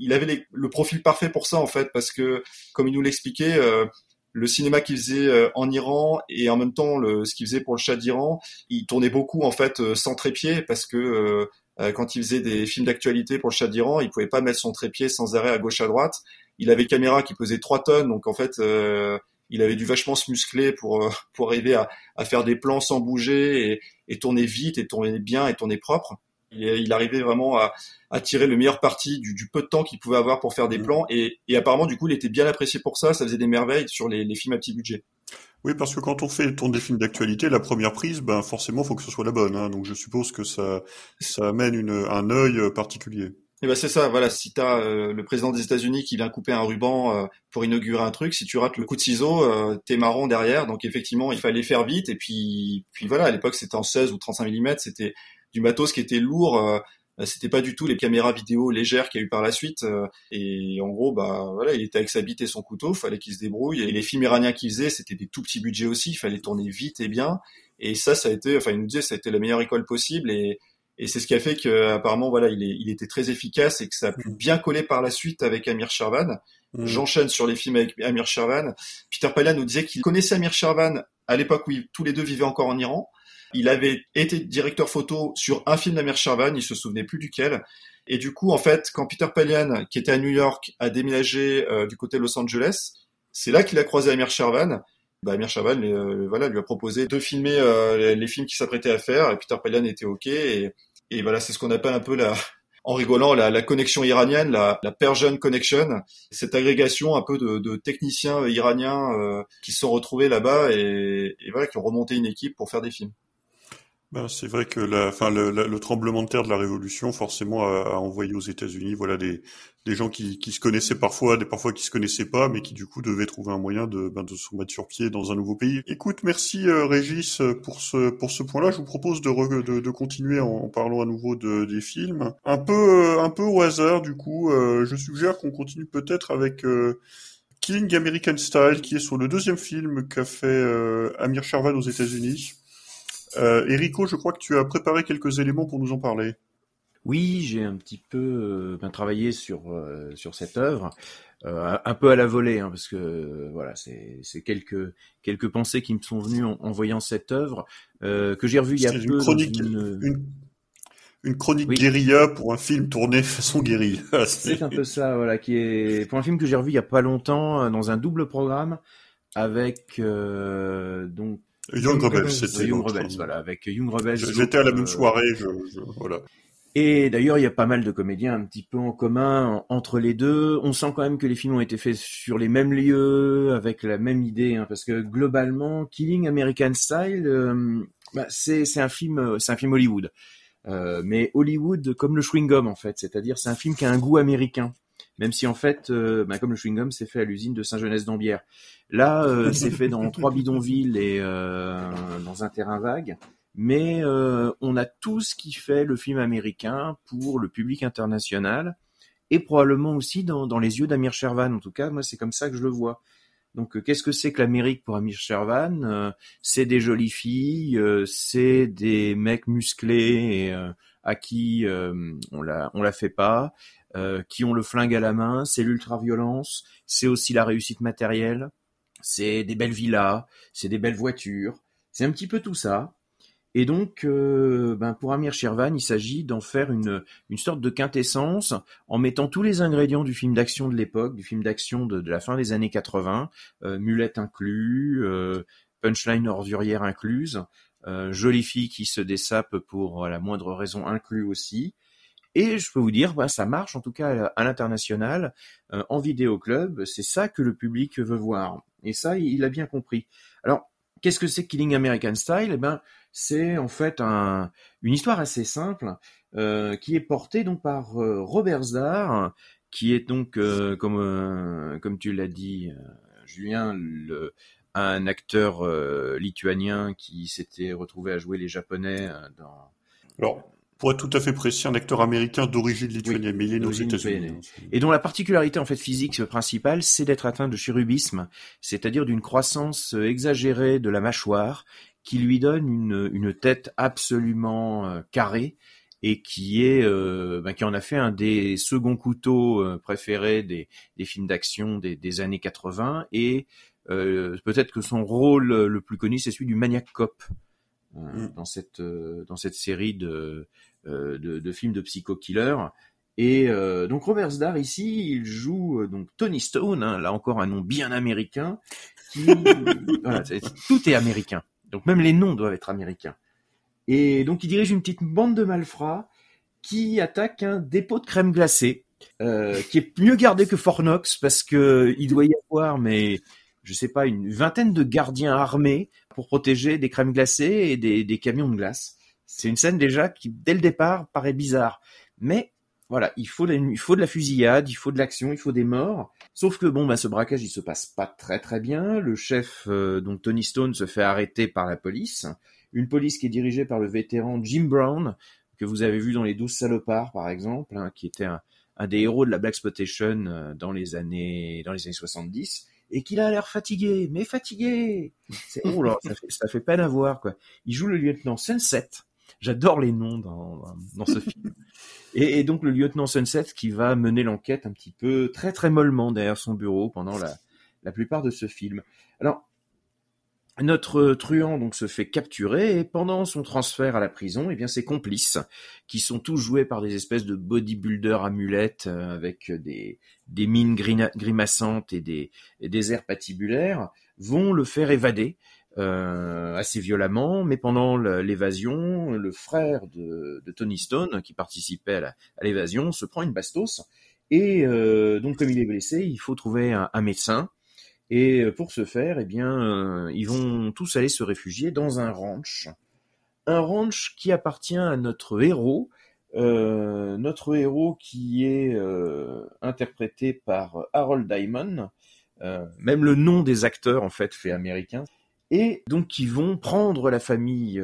il avait le profil parfait pour ça en fait, parce que comme il nous l'expliquait, euh, le cinéma qu'il faisait euh, en Iran et en même temps le, ce qu'il faisait pour le Shah d'Iran, il tournait beaucoup en fait euh, sans trépied parce que quand il faisait des films d'actualité pour le Shah d'Iran, il pouvait pas mettre son trépied sans arrêt à gauche à droite. Il avait caméra qui pesait 3 tonnes, donc en fait il avait dû vachement se muscler pour pour arriver à, à faire des plans sans bouger et, et tourner vite et tourner bien et tourner propre. Il, il arrivait vraiment à, à, tirer le meilleur parti du, du peu de temps qu'il pouvait avoir pour faire des mmh. plans et, et, apparemment du coup il était bien apprécié pour ça. Ça faisait des merveilles sur les, les films à petit budget. Oui, parce que quand on fait tourner des films d'actualité, la première prise, ben forcément, faut que ce soit la bonne. Hein, donc je suppose que ça, ça amène une, un œil particulier. Et ben c'est ça, voilà. Si t'as euh, le président des États-Unis qui vient couper un ruban euh, pour inaugurer un truc, si tu rates le coup de ciseau, euh, t'es marron derrière. Donc effectivement, il fallait faire vite. Et puis, puis voilà, à l'époque c'était en 16 ou 35 mm, c'était du matos qui était lourd. Euh, c'était pas du tout les caméras vidéo légères qu'il y a eu par la suite. et en gros, bah voilà, il était avec sa bite et son couteau, fallait qu'il se débrouille. Et les films iraniens qu'il faisait, c'était des tout petits budgets aussi. Il fallait tourner vite et bien. Et ça, ça a été, enfin, il nous disait, ça a été la meilleure école possible. Et et c'est ce qui a fait que apparemment voilà il, est, il était très efficace et que ça a pu mm. bien coller par la suite avec Amir Shervan. Mm. J'enchaîne sur les films avec Amir Shervan. Peter Palian nous disait qu'il connaissait Amir Shervan à l'époque où tous les deux vivaient encore en Iran. Il avait été directeur photo sur un film d'Amir Shervan, il se souvenait plus duquel. Et du coup, en fait, quand Peter Palian, qui était à New York, a déménagé euh, du côté de Los Angeles, c'est là qu'il a croisé Amir Shervan bah, Amir Chaval euh, voilà, lui a proposé de filmer euh, les, films qu'il s'apprêtait à faire et Peter Palian était OK et, et voilà, c'est ce qu'on appelle un peu la, en rigolant, la, la connexion iranienne, la, la, Persian Connection, cette agrégation un peu de, de techniciens iraniens euh, qui se sont retrouvés là-bas et, et, voilà, qui ont remonté une équipe pour faire des films. Ben, c'est vrai que la, le, le, tremblement de terre de la Révolution, forcément, a, a envoyé aux États-Unis, voilà, des, des gens qui, qui, se connaissaient parfois, des parfois qui se connaissaient pas, mais qui du coup devaient trouver un moyen de, ben, de se remettre sur pied dans un nouveau pays. Écoute, merci euh, Régis pour ce pour ce point-là. Je vous propose de, de, de continuer en, parlant à nouveau de, des films. Un peu euh, un peu au hasard, du coup, euh, je suggère qu'on continue peut-être avec Killing American Style, qui est sur le deuxième film qu'a fait Amir Sharvan aux États-Unis. Euh, Erico, je crois que tu as préparé quelques éléments pour nous en parler. Oui, j'ai un petit peu euh, ben, travaillé sur euh, sur cette œuvre, euh, un peu à la volée, hein, parce que voilà, c'est quelques quelques pensées qui me sont venues en, voyant cette œuvre que j'ai revue il y a peu. Chronique, une... une... chronique guérilla pour un film tourné façon guérilla. c'est un peu ça, voilà, qui est pour un film que j'ai revu il y a pas longtemps dans un double programme avec donc Young Rebels, c'était Young Rebels, voilà, avec Young Rebels. J'étais à la même soirée, je, je voilà. Et d'ailleurs, il y a pas mal de comédiens un petit peu en commun entre les deux. On sent quand même que les films ont été faits sur les mêmes lieux, avec la même idée, hein, parce que globalement, Killing American Style, euh, bah, c'est un film, euh, c'est un film Hollywood. Euh, mais Hollywood comme le chewing gum en fait, c'est-à-dire c'est un film qui a un goût américain même si en fait, euh, bah, comme le chewing-gum, c'est fait à l'usine de Saint-Genès-d'Ambière. Là, euh, c'est fait dans trois bidonvilles et euh, dans un terrain vague. Mais on a tout ce qui fait le film américain pour le public international et probablement aussi dans, dans les yeux d'Amir Shervan. En tout cas, moi, c'est comme ça que je le vois. Donc, qu'est-ce que c'est que l'Amérique pour Amir Shervan? C'est des jolies filles, c'est des mecs musclés et, à qui on la on la fait pas, euh, qui ont le flingue à la main, c'est l'ultra-violence, c'est aussi la réussite matérielle, c'est des belles villas, c'est des belles voitures, c'est un petit peu tout ça. Et donc, euh, ben pour Amir Shervan, il s'agit d'en faire une, une sorte de quintessence en mettant tous les ingrédients du film d'action de l'époque, du film d'action de, la fin des années 80, euh, mulette inclus, euh, punchline ordurière incluse, jolie fille qui se dessape pour la moindre raison inclus aussi, et je peux vous dire, bah, ça marche en tout cas à l'international, euh, en vidéo club, c'est ça que le public veut voir. Et ça, il a bien compris. Alors, qu'est-ce que c'est Killing American Style? Eh ben, c'est en fait un, une histoire assez simple euh, qui est portée donc par euh, Robert Zdar, qui est donc, euh, comme comme tu l'as dit, Julien, un acteur lituanien qui s'était retrouvé à jouer les Japonais dans. Alors, pour être tout à fait précis, un acteur américain d'origine lituanienne, mais il est aux États-Unis. Et dont la particularité en fait physique principale, c'est d'être atteint de chérubisme, c'est-à-dire d'une croissance exagérée de la mâchoire, qui lui donne une, une tête absolument euh, carrée et qui est euh, ben, qui en a fait un des seconds couteaux euh, préférés des, des films d'action des, des, années 80 et peut-être que son rôle le plus connu c'est celui du maniac cop mm. dans cette dans cette série de euh, de, de, films de psycho-killer. Et euh, donc Robert Zdar ici, il joue euh, donc Tony Stone, hein, là encore un nom bien américain. Qui, voilà, tout est américain. Donc même les noms doivent être américains. Et donc il dirige une petite bande de malfrats qui attaque un dépôt de crème glacée euh, qui est mieux gardé que Fornox parce que il doit y avoir, mais je sais pas, une vingtaine de gardiens armés pour protéger des crèmes glacées et des, des camions de glace. C'est une scène déjà qui, dès le départ, paraît bizarre. Mais voilà, il faut, il faut de la fusillade, il faut de l'action, il faut des morts. Sauf que bon, bah, ce braquage, il se passe pas très très bien. Le chef, euh, donc Tony Stone, se fait arrêter par la police. Une police qui est dirigée par le vétéran Jim Brown, que vous avez vu dans Les Douze Salopards, par exemple, hein, qui était un, des héros de la Black Spotation euh, dans les années dans les années 70 et qu'il a l'air fatigué, mais fatigué. Oh là, ça fait, ça fait peine à voir quoi. Il joue le lieutenant Sunset. J'adore les noms dans, dans ce film. Et, donc le lieutenant Sunset qui va mener l'enquête un petit peu très très mollement derrière son bureau pendant la, la plupart de ce film. Alors notre truand donc se fait capturer et pendant son transfert à la prison, eh bien ses complices, qui sont tous joués par des espèces de bodybuilders amulettes euh, avec des, des mines grimaçantes et des, et des airs patibulaires, vont le faire évader euh, assez violemment. Mais pendant l'évasion, le frère de, Tony Stone, qui participait à l'évasion, se prend une bastos. Et euh, donc comme il est blessé, il faut trouver un, médecin. Et euh, pour ce faire, eh bien, ils vont tous aller se réfugier dans un ranch. Un ranch qui appartient à notre héros, notre héros qui est interprété par Harold Diamond. Même le nom des acteurs, en fait, fait américain. Et donc, qui vont prendre la famille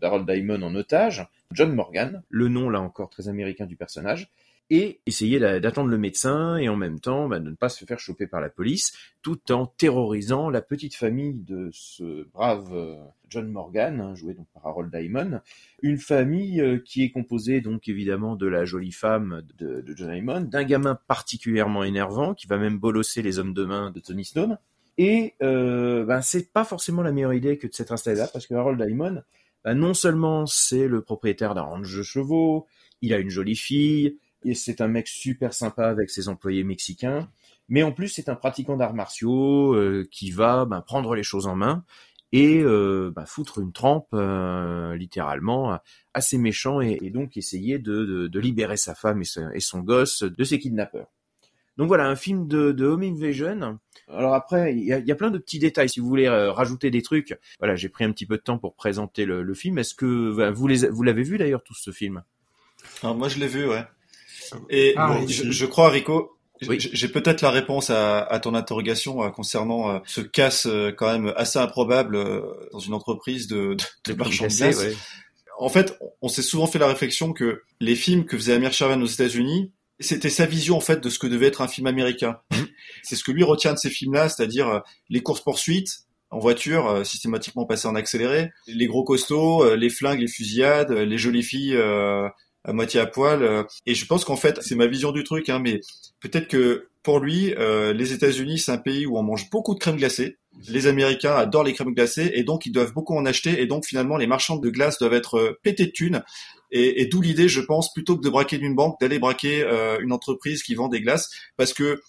d'Harold Diamond en otage, John Morgan, le nom là encore très américain du personnage, et essayer d'attendre le médecin et en même temps bah, de ne pas se faire choper par la police, tout en terrorisant la petite famille de ce brave euh, John Morgan, hein, joué donc par Harold Diamond, une famille euh, qui est composée donc évidemment de la jolie femme de, de John Diamond, d'un gamin particulièrement énervant qui va même bolosser les hommes de main de Tony Stone. Et euh, ben, c'est pas forcément la meilleure idée que de s'être installé là, parce que Harold Diamond, ben, non seulement c'est le propriétaire d'un ranch de chevaux, il a une jolie fille, et c'est un mec super sympa avec ses employés mexicains. Mais en plus, c'est un pratiquant d'arts martiaux euh, qui va ben, prendre les choses en main et euh, ben, foutre une trempe euh, littéralement assez méchant et, et donc essayer de, de, libérer sa femme et son gosse de ses kidnappeurs. Donc voilà, un film de, de home invasion. Alors après, il y a, y a, plein de petits détails. Si vous voulez euh, rajouter des trucs, voilà, j'ai pris un petit peu de temps pour présenter le, le film. Est-ce que ben, vous les, vous l'avez vu d'ailleurs tout ce film? Alors moi je l'ai vu, ouais. Et ah, bon, je, je, crois, Rico, oui. j'ai peut-être la réponse à, à ton interrogation euh, concernant euh, ce casse euh, quand même assez improbable euh, dans une entreprise de, de, de marchand de glace. Ouais. En fait, on s'est souvent fait la réflexion que les films que faisait Amir Shervan aux États-Unis, c'était sa vision en fait de ce que devait être un film américain. Mhm. C'est ce que lui retient de ces films-là, c'est-à-dire euh, les courses poursuites en voiture, euh, systématiquement passées en accéléré, les gros costauds, les flingues, les fusillades, les jolies filles à moitié à poil. Euh, et je pense qu'en fait, c'est ma vision du truc, hein, mais peut-être que pour lui, euh, les États-Unis, c'est un pays où on mange beaucoup de crème glacée. Les Américains adorent les crèmes glacées et donc ils doivent beaucoup en acheter. Et donc finalement, les marchands de glace doivent être euh, pétés de thunes. Et, et d'où l'idée, je pense, plutôt que de braquer d'une banque, d'aller braquer euh, une entreprise qui vend des glaces, parce que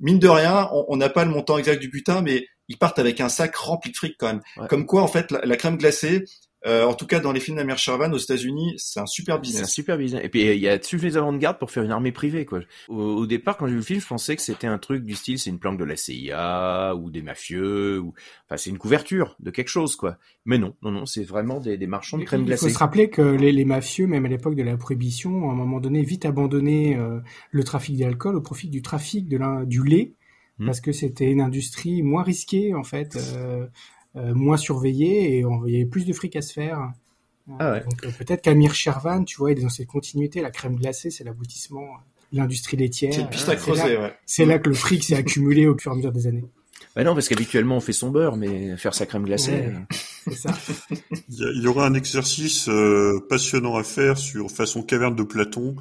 mine de rien, on n'a pas le montant exact du butin, mais ils partent avec un sac rempli de fric quand même. Ouais. Comme quoi, en fait, la, la crème glacée, euh, en tout cas, dans les films d'Amir Shervan aux États-Unis, c'est un super business. C'est un super business. Et puis il y a suffisamment de gardes pour faire une armée privée, quoi. Au, au départ, quand j'ai vu le film, je pensais que c'était un truc du style, c'est une planque de la CIA ou des mafieux, ou enfin c'est une couverture de quelque chose, quoi. Mais non, non, non, c'est vraiment des, des, marchands de crème glacée. Il faut se rappeler que les, les, mafieux, même à l'époque de la prohibition, à un moment donné, vite abandonné euh, le trafic d'alcool au profit du trafic de la, du lait, mmh. parce que c'était une industrie moins risquée en fait. Euh, moins surveillé et on, il y avait plus de fric à se faire. Ah ouais. Donc euh, peut-être qu'Amir Shervan, tu vois, il est dans cette continuité. La crème glacée, c'est l'aboutissement de l'industrie laitière. C'est une piste à creuser, là, ouais. C'est là que le fric s'est accumulé au fur et à mesure des années. Bah non, parce qu'habituellement on fait son beurre, mais faire sa crème glacée. Ouais, c'est ça. il y aura un exercice euh, passionnant à faire sur façon caverne de Platon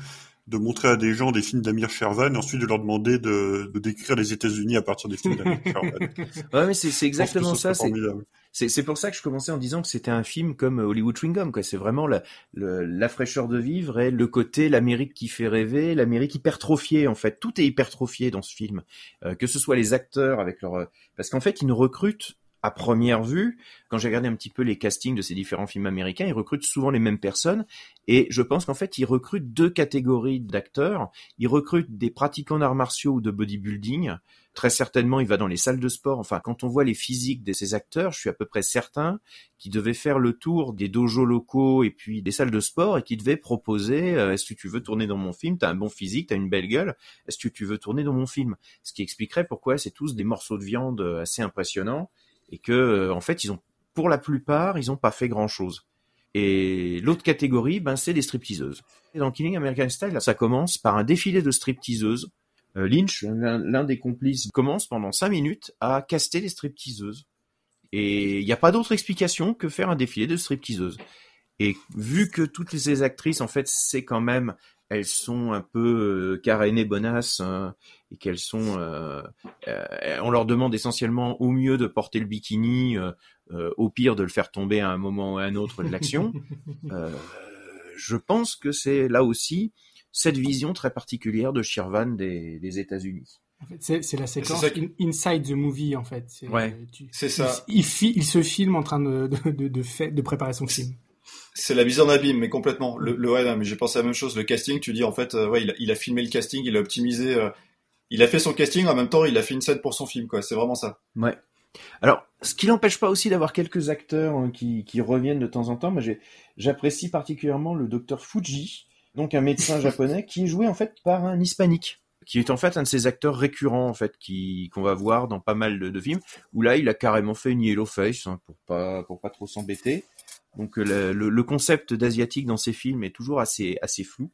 de montrer à des gens des films d'Amir Shervan et ensuite de leur demander de, de décrire les États-Unis à partir des films d'Amir Shervan. ouais, mais c'est exactement ça. C'est pour ça que je commençais en disant que c'était un film comme Hollywood Chewing quoi. C'est vraiment la, le, la fraîcheur de vivre et le côté l'Amérique qui fait rêver, l'Amérique hypertrophiée en fait. Tout est hypertrophié dans ce film, euh, que ce soit les acteurs avec leur, parce qu'en fait ils ne recrutent à première vue, quand j'ai regardé un petit peu les castings de ces différents films américains, ils recrutent souvent les mêmes personnes. Et je pense qu'en fait, ils recrutent deux catégories d'acteurs. Ils recrutent des pratiquants d'arts martiaux ou de bodybuilding. Très certainement, il va dans les salles de sport. Enfin, quand on voit les physiques de ces acteurs, je suis à peu près certain qu'ils devaient faire le tour des dojos locaux et puis des salles de sport et qu'ils devaient proposer euh, est-ce que tu veux tourner dans mon film? T'as un bon physique, t'as une belle gueule. Est-ce que tu veux tourner dans mon film? Ce qui expliquerait pourquoi c'est tous des morceaux de viande assez impressionnants et que euh, en fait ils ont pour la plupart ils ont pas fait grand chose. Et l'autre catégorie, ben c'est les stripteaseuses. Et dans Killing American Style, ça commence par un défilé de stripteaseuses. Euh, Lynch, l'un des complices, commence pendant cinq minutes à caster les stripteaseuses. Et il n'y a pas d'autre explication que faire un défilé de stripteaseuses. Et vu que toutes ces actrices, en fait, c'est quand même elles sont un peu euh, carénées bonasses hein, et qu'elles sont euh, euh, on leur demande essentiellement au mieux de porter le bikini au pire de le faire tomber à un moment ou à un autre de l'action je pense que c'est là aussi cette vision très particulière de Shirvan des, des États-Unis en fait, c'est la séquence inside the movie en fait. Ouais, c'est ça. Il, il, il, se filme en train de, de, de, de, fait, de préparer son film. C'est la mise en abîme, mais complètement. Le, le mais j'ai pensé à la même chose. Le casting, tu dis en fait, euh, ouais, il a, il a, filmé le casting, il a optimisé, euh, il a fait son casting en même temps, il a fait une scène pour son film, quoi. C'est vraiment ça. Ouais. Alors, ce qui n'empêche pas aussi d'avoir quelques acteurs hein, qui, qui, reviennent de temps en temps. Moi, j'apprécie particulièrement le docteur Fuji, donc un médecin japonais qui est joué en fait par un hispanique qui est en fait un de ces acteurs récurrents en fait qui qu'on va voir dans pas mal de, de, films où là il a carrément fait une yellow face hein, pour pas pour pas trop s'embêter donc euh, le, le, concept d'asiatique dans ces films est toujours assez assez flou.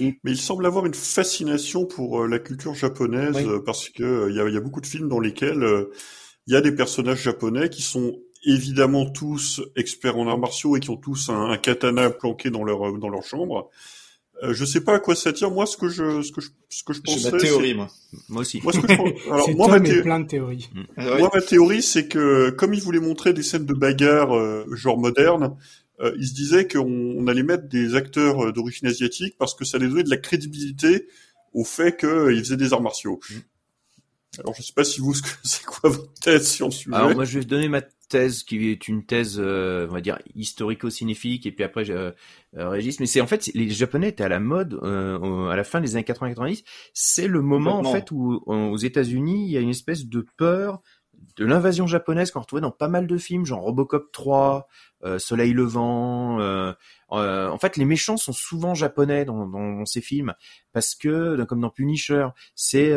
Et... Mais il semble avoir une fascination pour euh, la culture japonaise euh, parce que il y a, y a, beaucoup de films dans lesquels il y a des personnages japonais qui sont évidemment tous experts en arts martiaux et qui ont tous un, un katana planqué dans leur dans leur chambre. Euh, je sais pas à quoi ça tient. Moi, ce que je, ce que je, ce que je pensais. J'ai ma théorie, moi. Moi aussi. Moi, ce que je Alors, moi, ma thé... plein de théories. Mm. Moi, ma théorie, c'est que comme ils voulaient montrer des scènes de bagarre euh, genre moderne, euh, ils se disaient qu'on on allait mettre des acteurs euh, d'origine asiatique parce que ça allait donner de la crédibilité au fait qu'ils faisaient des arts martiaux. Mm. Alors, je sais pas si vous, c'est quoi votre thèse sur ce sujet. Alors, moi, je vais donner ma thèse qui est une thèse, euh, on va dire, historico-signifique, et puis après, euh, Régis. Mais c'est en fait, les Japonais étaient à la mode euh, à la fin des années 80-90. C'est le moment, en fait, où aux États-Unis, il y a une espèce de peur de l'invasion japonaise qu'on retrouvait dans pas mal de films, genre Robocop 3, euh, Soleil levant. Euh, euh, en fait, les méchants sont souvent japonais dans, dans, ces films parce que, comme dans Punisher, c'est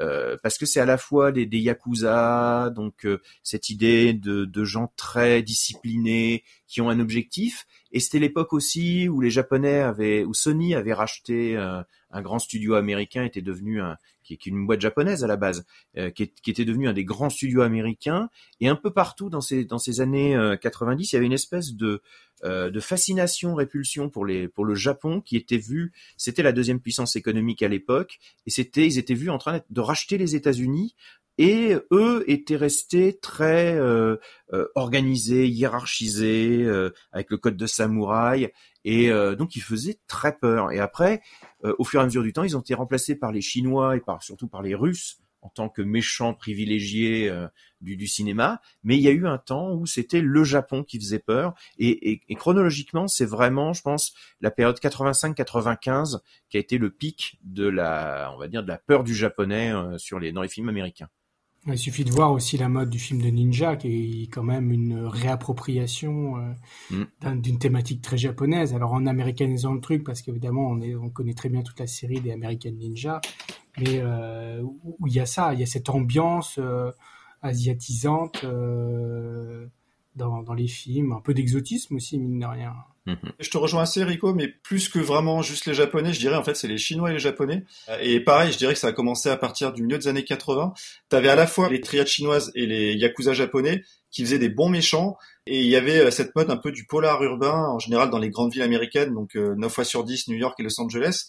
euh, parce que c'est à la fois des, des yakuza, donc euh, cette idée de, de, gens très disciplinés qui ont un objectif. Et c'était l'époque aussi où les Japonais avaient, où Sony avait racheté euh, un grand studio américain, était devenu un, qui est une boîte japonaise à la base, qui, qui, était devenu un des grands studios américains. Et un peu partout dans ces dans ces années 90, il y avait une espèce de euh, de fascination, répulsion pour les pour le Japon qui était vu, c'était la deuxième puissance économique à l'époque et c'était ils étaient vus en train de racheter les États-Unis et eux étaient restés très euh, euh, organisés, hiérarchisés, avec le code de samouraï, et donc ils faisaient très peur. Et après, au fur et à mesure du temps, ils ont été remplacés par les Chinois et par surtout par les Russes en tant que méchant privilégié euh, du, du, cinéma, mais il y a eu un temps où c'était le Japon qui faisait peur, et, et, et chronologiquement, c'est vraiment, je pense, la période 85-95 qui a été le pic de la, on va dire, de la peur du japonais euh, sur les, dans les films américains. Il suffit de voir aussi la mode du film de ninja, qui est quand même une réappropriation euh, mm. d'une thématique très japonaise. Alors en américanisant le truc, parce qu'évidemment on, on connaît très bien toute la série des American Ninja, mais euh, où il y a ça, il y a cette ambiance euh, asiatisante dans, dans, les films, un peu d'exotisme aussi, mine de rien. Mhm. Je te rejoins assez, Rico, mais plus que vraiment juste les Japonais, je dirais en fait c'est les Chinois et les Japonais. Et pareil, je dirais que ça a commencé à partir du milieu des années 80. T'avais à la fois les triades chinoises et les yakuza japonais qui faisaient des bons méchants, et il y avait euh, cette mode un peu du polar urbain en général dans les grandes villes américaines, donc euh, 9 fois sur 10 New York et Los Angeles.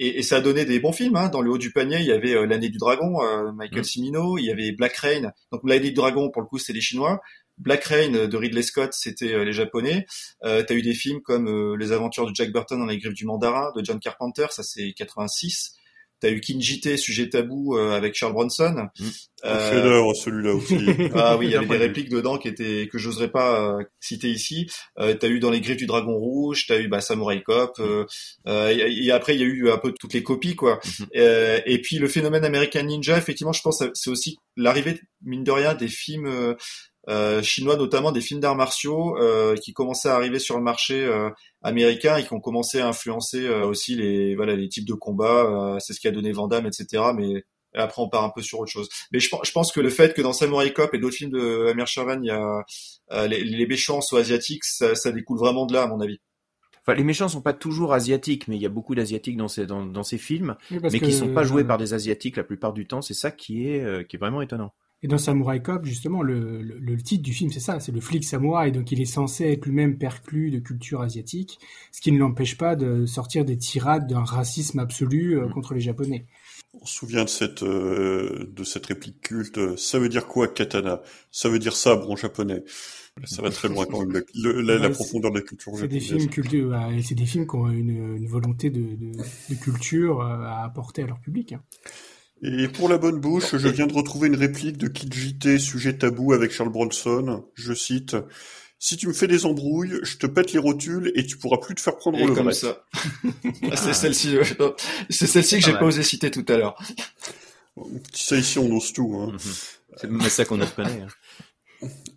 Et, et, ça a donné des bons films. Hein. Dans le haut du panier, il y avait euh, L'année du dragon, euh, Michael mm. Cimino. Il y avait Black Rain. Donc L'année du dragon, pour le coup, c'est les Chinois. Black Rain de Ridley Scott, c'était euh, les Japonais. Euh, T'as eu des films comme Les Aventures de Jack Burton dans les griffes du mandarin de John Carpenter, ça c'est 86. T'as eu Kinjite, sujet tabou euh, avec Charles Bronson. Mmh. Un chef-d'œuvre celui-là aussi. ah oui, il y avait des répliques dedans qui étaient que j'oserais pas citer ici. Euh, t'as eu dans les griffes du Dragon Rouge, t'as eu bah, Samurai Cop. et après il y a eu un peu toutes les copies quoi. Mmh. et puis le phénomène American Ninja, effectivement, je pense c'est aussi l'arrivée mine de rien des films euh, chinois, notamment des films d'arts martiaux euh, qui commençaient à arriver sur le marché euh, américain et qui ont commencé à influencer aussi les voilà les types de combats. c'est ce qui a donné Van etc. Mais après on part un peu sur autre chose. Mais je, je pense que le fait que dans Samurai Cop et d'autres films de Amir Shervan, il y a les, les, méchants soient asiatiques, ça, ça, découle vraiment de là à mon avis. Enfin, les méchants sont pas toujours asiatiques, mais il y a beaucoup d'asiatiques dans ces dans, dans ces films, mais qui sont pas joués par des asiatiques la plupart du temps. C'est ça qui est qui est vraiment étonnant. Et dans Samurai Cop, justement, le, le, titre du film, c'est ça, c'est le flic samouraï, donc il est censé être lui-même perclus de culture asiatique, ce qui ne l'empêche pas de sortir des tirades d'un racisme absolu euh, mm. contre les Japonais. On se souvient de cette, euh, de cette réplique culte, ça veut dire quoi katana? Ça veut dire sabre en japonais. Ça va très loin quand même, la, profondeur de la culture C'est des films culture, c'est des films qui ont une, une volonté de, de, de, culture euh, à apporter à leur public. Hein. Et pour la bonne bouche, je viens de retrouver une réplique de Kid JT, sujet tabou avec Charles Bronson. Je cite si tu me fais des embrouilles, je te pète les rotules et tu pourras plus te faire prendre et le comme ça. Ah, c'est celle-ci, c'est celle-ci que j'ai pas osé citer tout à l'heure. Ça ici, on ose tout. Hein. Mhm. C'est ça qu'on. Hein.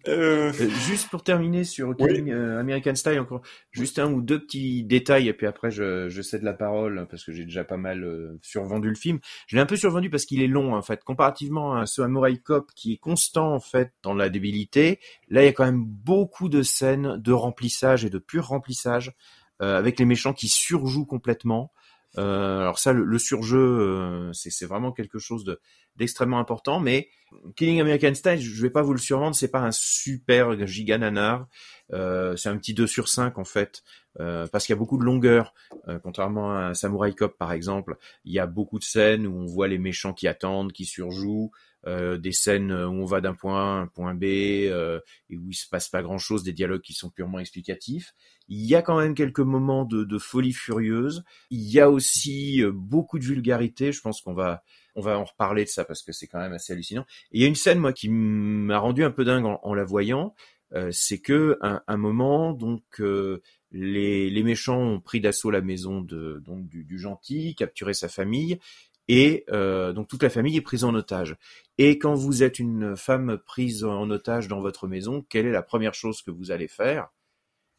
Euh, euh... juste pour terminer sur Killing euh, American Style, encore juste un ou deux petits détails, et puis après je, je cède la parole parce que j'ai déjà pas mal survendu le film. Je l'ai un peu survendu parce qu'il est long en fait, comparativement à ce Samurai Cop qui est constant en fait dans la débilité. Là, il y a quand même beaucoup de scènes de remplissage et de pur remplissage avec les méchants qui surjouent complètement. Alors ça, le, le surjeu, c'est vraiment quelque chose de d'extrêmement important, mais Killing American Style, je vais pas vous le survendre, c'est pas un super giga nanar, euh, c'est un petit 2 sur 5 en fait, euh, parce qu'il y a beaucoup de longueur, euh, contrairement à Samurai Cop par exemple, il y a beaucoup de scènes où on voit les méchants qui attendent, qui surjouent, euh, des scènes où on va d'un point A à un point B euh, et où il se passe pas grand chose, des dialogues qui sont purement explicatifs. Il y a quand même quelques moments de, de folie furieuse. Il y a aussi beaucoup de vulgarité. Je pense qu'on va on va en reparler de ça parce que c'est quand même assez hallucinant. Il y a une scène moi qui m'a rendu un peu dingue en, la voyant, euh, c'est que un, moment donc euh, les, les, méchants ont pris d'assaut la maison de donc du, du gentil, capturé sa famille et euh, donc toute la famille est prise en otage. Et quand vous êtes une femme prise en otage dans votre maison, quelle est la première chose que vous allez faire?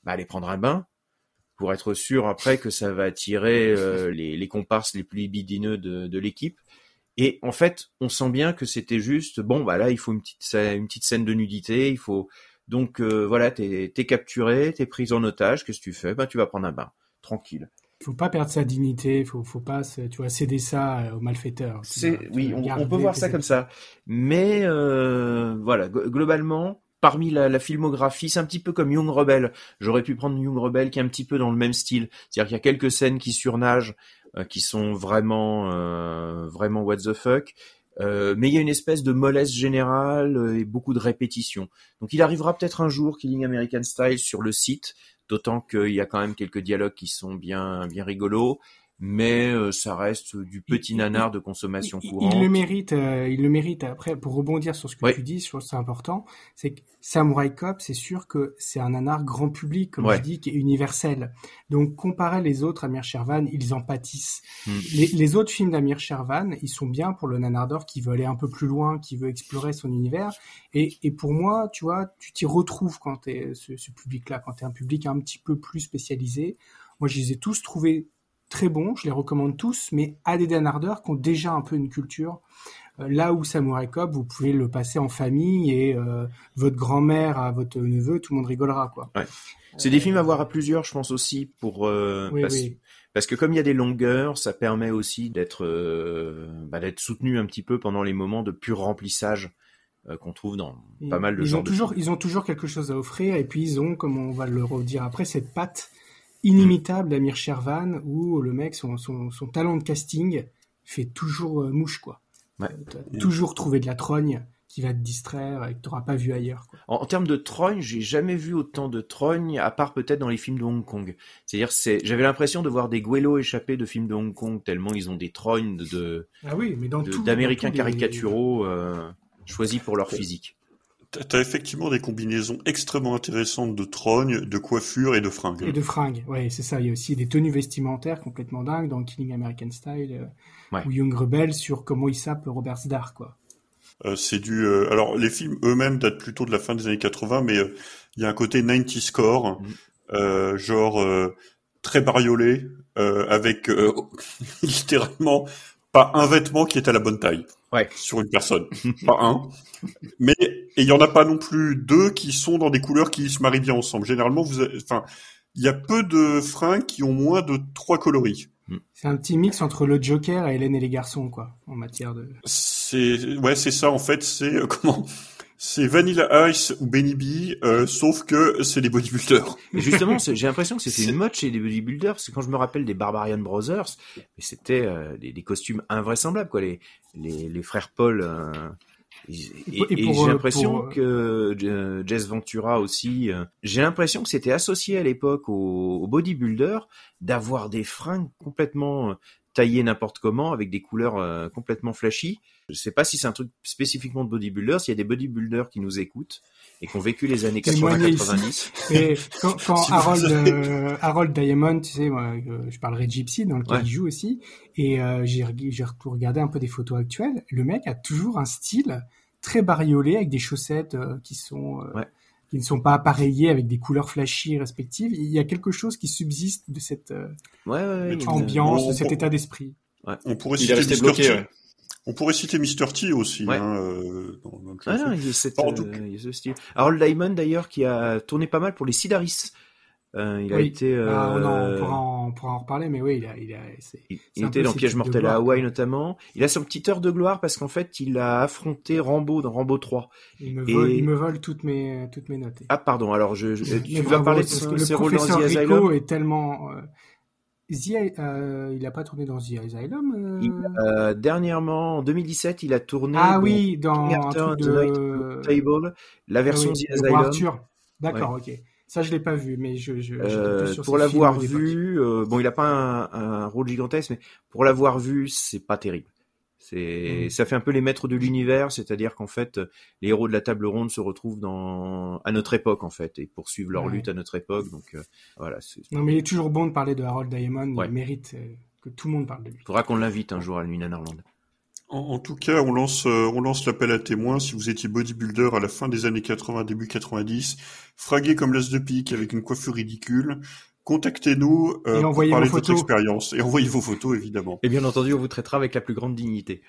Bah, Aller prendre un bain pour être sûr après que ça va attirer les, les, comparses les plus libidineux de, l'équipe. Et en fait, on sent bien que c'était juste, bon, bah là, il faut une petite, scène de nudité, il faut... Donc euh, voilà, t'es es capturé, t'es pris en otage, qu'est-ce que tu fais? Ben tu vas prendre un bain, tranquille. Il faut pas perdre sa dignité, faut, faut pas, tu vois, céder ça euh, aux malfaiteurs. C'est, oui, on, peut voir ça comme ça. Mais euh, voilà, globalement, parmi la, la filmographie, c'est un petit peu comme Young Rebel. J'aurais pu prendre Young Rebel qui est un petit peu dans le même style, c'est-à-dire qu'il y a quelques scènes qui surnagent, euh, qui sont vraiment euh, vraiment what the fuck. Euh, mais il y a une espèce de mollesse générale et beaucoup de répétitions. Donc il arrivera peut-être un jour Killing American Style sur le site, d'autant qu'il y a quand même quelques dialogues qui sont bien bien rigolos mais euh, ça reste du petit nanar de consommation courante. Il le mérite, euh, il le mérite. Après, pour rebondir sur ce que tu dis, je trouve c'est important, c'est que Samurai Cop, c'est sûr que c'est un nanar grand public, comme je dis, qui est universel. Donc, comparé les autres Amir Shervan, ils en pâtissent. Hmm. Les, autres films d'Amir Shervan, ils sont bien pour le nanardor qui veut aller un peu plus loin, qui veut explorer son univers. Et, et pour moi, tu vois, tu t'y retrouves quand t'es ce, ce public-là, quand t'es un public un petit peu plus spécialisé. Moi, je les ai tous trouvés très bons, je les recommande tous, mais à des danardeurs qui ont déjà un peu une culture. Euh, là où Samurai Cop, vous pouvez le passer en famille et euh, votre grand-mère à votre neveu, tout le monde rigolera quoi. Ouais. C'est des films à voir à plusieurs, je pense aussi pour euh, parce, parce, que comme il y a des longueurs, ça permet aussi d'être bah, d'être soutenu un petit peu pendant les moments de pur remplissage qu'on trouve dans pas mal de ils ont toujours ils ont toujours quelque chose à offrir et puis ils ont comme on va le redire après cette patte inimitable d'Amir Shervan où le mec, son, son, son, talent de casting fait toujours euh, mouche, quoi. Ouais. Euh, toujours trouver de la trogne qui va te distraire et que tu n'auras pas vu ailleurs. Quoi. En, en, termes de trogne, j'ai jamais vu autant de trogne, à part peut-être dans les films de Hong Kong. C'est-à-dire, c'est, j'avais l'impression de voir des Guélo échappés de films de Hong Kong, tellement ils ont des trognes de, ah oui, mais dans de- tout- d'Américains dans tous les- caricaturaux euh, choisis pour leur physique. T'as effectivement des combinaisons extrêmement intéressantes de trognes, de coiffures et de fringues. Et de fringues, ouais, c'est ça. Il y a aussi des tenues vestimentaires complètement dingues dans Killing American Style euh, Ouais. ou Young Rebel sur comment il sape Robert Sdar, quoi. Euh, c'est du. euh, alors, les films eux-mêmes datent plutôt de la fin des années 80, mais euh, il y a un côté 90 score, euh, genre euh, très bariolé, euh, avec euh, littéralement pas un vêtement qui est à la bonne taille Ouais. sur une personne, pas un. Mais et il y en a pas non plus deux qui sont dans des couleurs qui se marient bien ensemble. Généralement, vous, avez- enfin, il y a peu de fringues qui ont moins de trois coloris. C'est un petit mix entre le Joker et Hélène et les garçons, quoi, en matière de. C'est ouais, c'est ça en fait. C'est euh, comment C'est Vanilla Ice ou Benny B, euh, sauf que c'est des bodybuilders. Mais justement, j'ai l'impression que c'était une mode chez les bodybuilders, parce que quand je me rappelle des Barbarian Brothers, mais c'était euh, des, des costumes invraisemblables, quoi. Les, les, les frères Paul. euh, ils- Et et pour- et et pour, j'ai euh, l'impression pour, que euh, Jess Ventura aussi. euh, j'ai l'impression que c'était associé à l'époque aux, aux bodybuilders d'avoir des fringues complètement taillées n'importe comment avec des couleurs euh, complètement flashy. Je sais pas si c'est un truc spécifiquement de bodybuilders. S'il y a des bodybuilders qui nous écoutent et qui ont vécu les années Témoignez 80-90. ici. Et quand, quand Si Harold, euh, Harold Diamond, tu sais, moi, euh, je parlerai de Gypsy, dans lequel Ouais. il joue aussi, et euh, j'ai reg- j'ai regardé un peu des photos actuelles. Le mec a toujours un style très bariolé avec des chaussettes euh, qui sont euh, Ouais. Qui ne sont pas appareillées avec des couleurs flashy respectives. Il y a quelque chose qui subsiste de cette euh, Ouais, ouais, ouais, il- ambiance, on- de cet on- état d'esprit. On pourrait Il citer bloqué, T. ouais. On pourrait citer Mr. T aussi. Ouais. Hein, euh, dans- dans le Ah non, il y a, cette, En tout euh, il y a ce style. Harold Diamond d'ailleurs qui a tourné pas mal pour les Sidaris. Euh, il a été, euh, Ah, non, on, pourra en, on pourra en reparler, mais oui, il a, il a, il, était dans Piège mortel à Hawaï notamment. Il a son petit heure de gloire parce qu'en fait il a affronté Rambo dans Rambo 3. Il me Et- vole, il me vole toutes mes, toutes mes notes. Ah pardon, alors je, je- tu vas parler de parce son- que ses le rôles dans professeur The Asylum est tellement. Euh, The- euh, il a pas tourné dans The Asylum. euh? Il, euh, dernièrement, en 2017, il a tourné Ah dans oui, dans un truc de. Table, la Ah version oui, The le Asylum. D'accord, ok. Ça, je l'ai pas vu, mais je. Euh, sur pour l'avoir vu, euh, bon, il a pas un, un rôle gigantesque, mais pour l'avoir vu, c'est pas terrible. C'est, Mhm. ça fait un peu les maîtres de l'univers, c'est-à-dire qu'en fait, les héros de la table ronde se retrouvent dans à notre époque en fait et poursuivent leur Ouais. lutte à notre époque. Donc euh, voilà, il Non, mais il est toujours bon de parler de Harold Diamond. Ouais. Il mérite que tout le monde parle de lui. faudra qu'on l'invite un jour à Nuit Nanarland. En, en tout cas, on lance, euh, on lance l'appel à témoins. Si vous étiez bodybuilder à la fin des années 80, début 90, fragué comme l'as de pique avec une coiffure ridicule, contactez-nous euh, Et pour envoyez parler vos de votre photos. expérience. Et envoyez vos photos, évidemment. Et bien entendu, on vous traitera avec la plus grande dignité.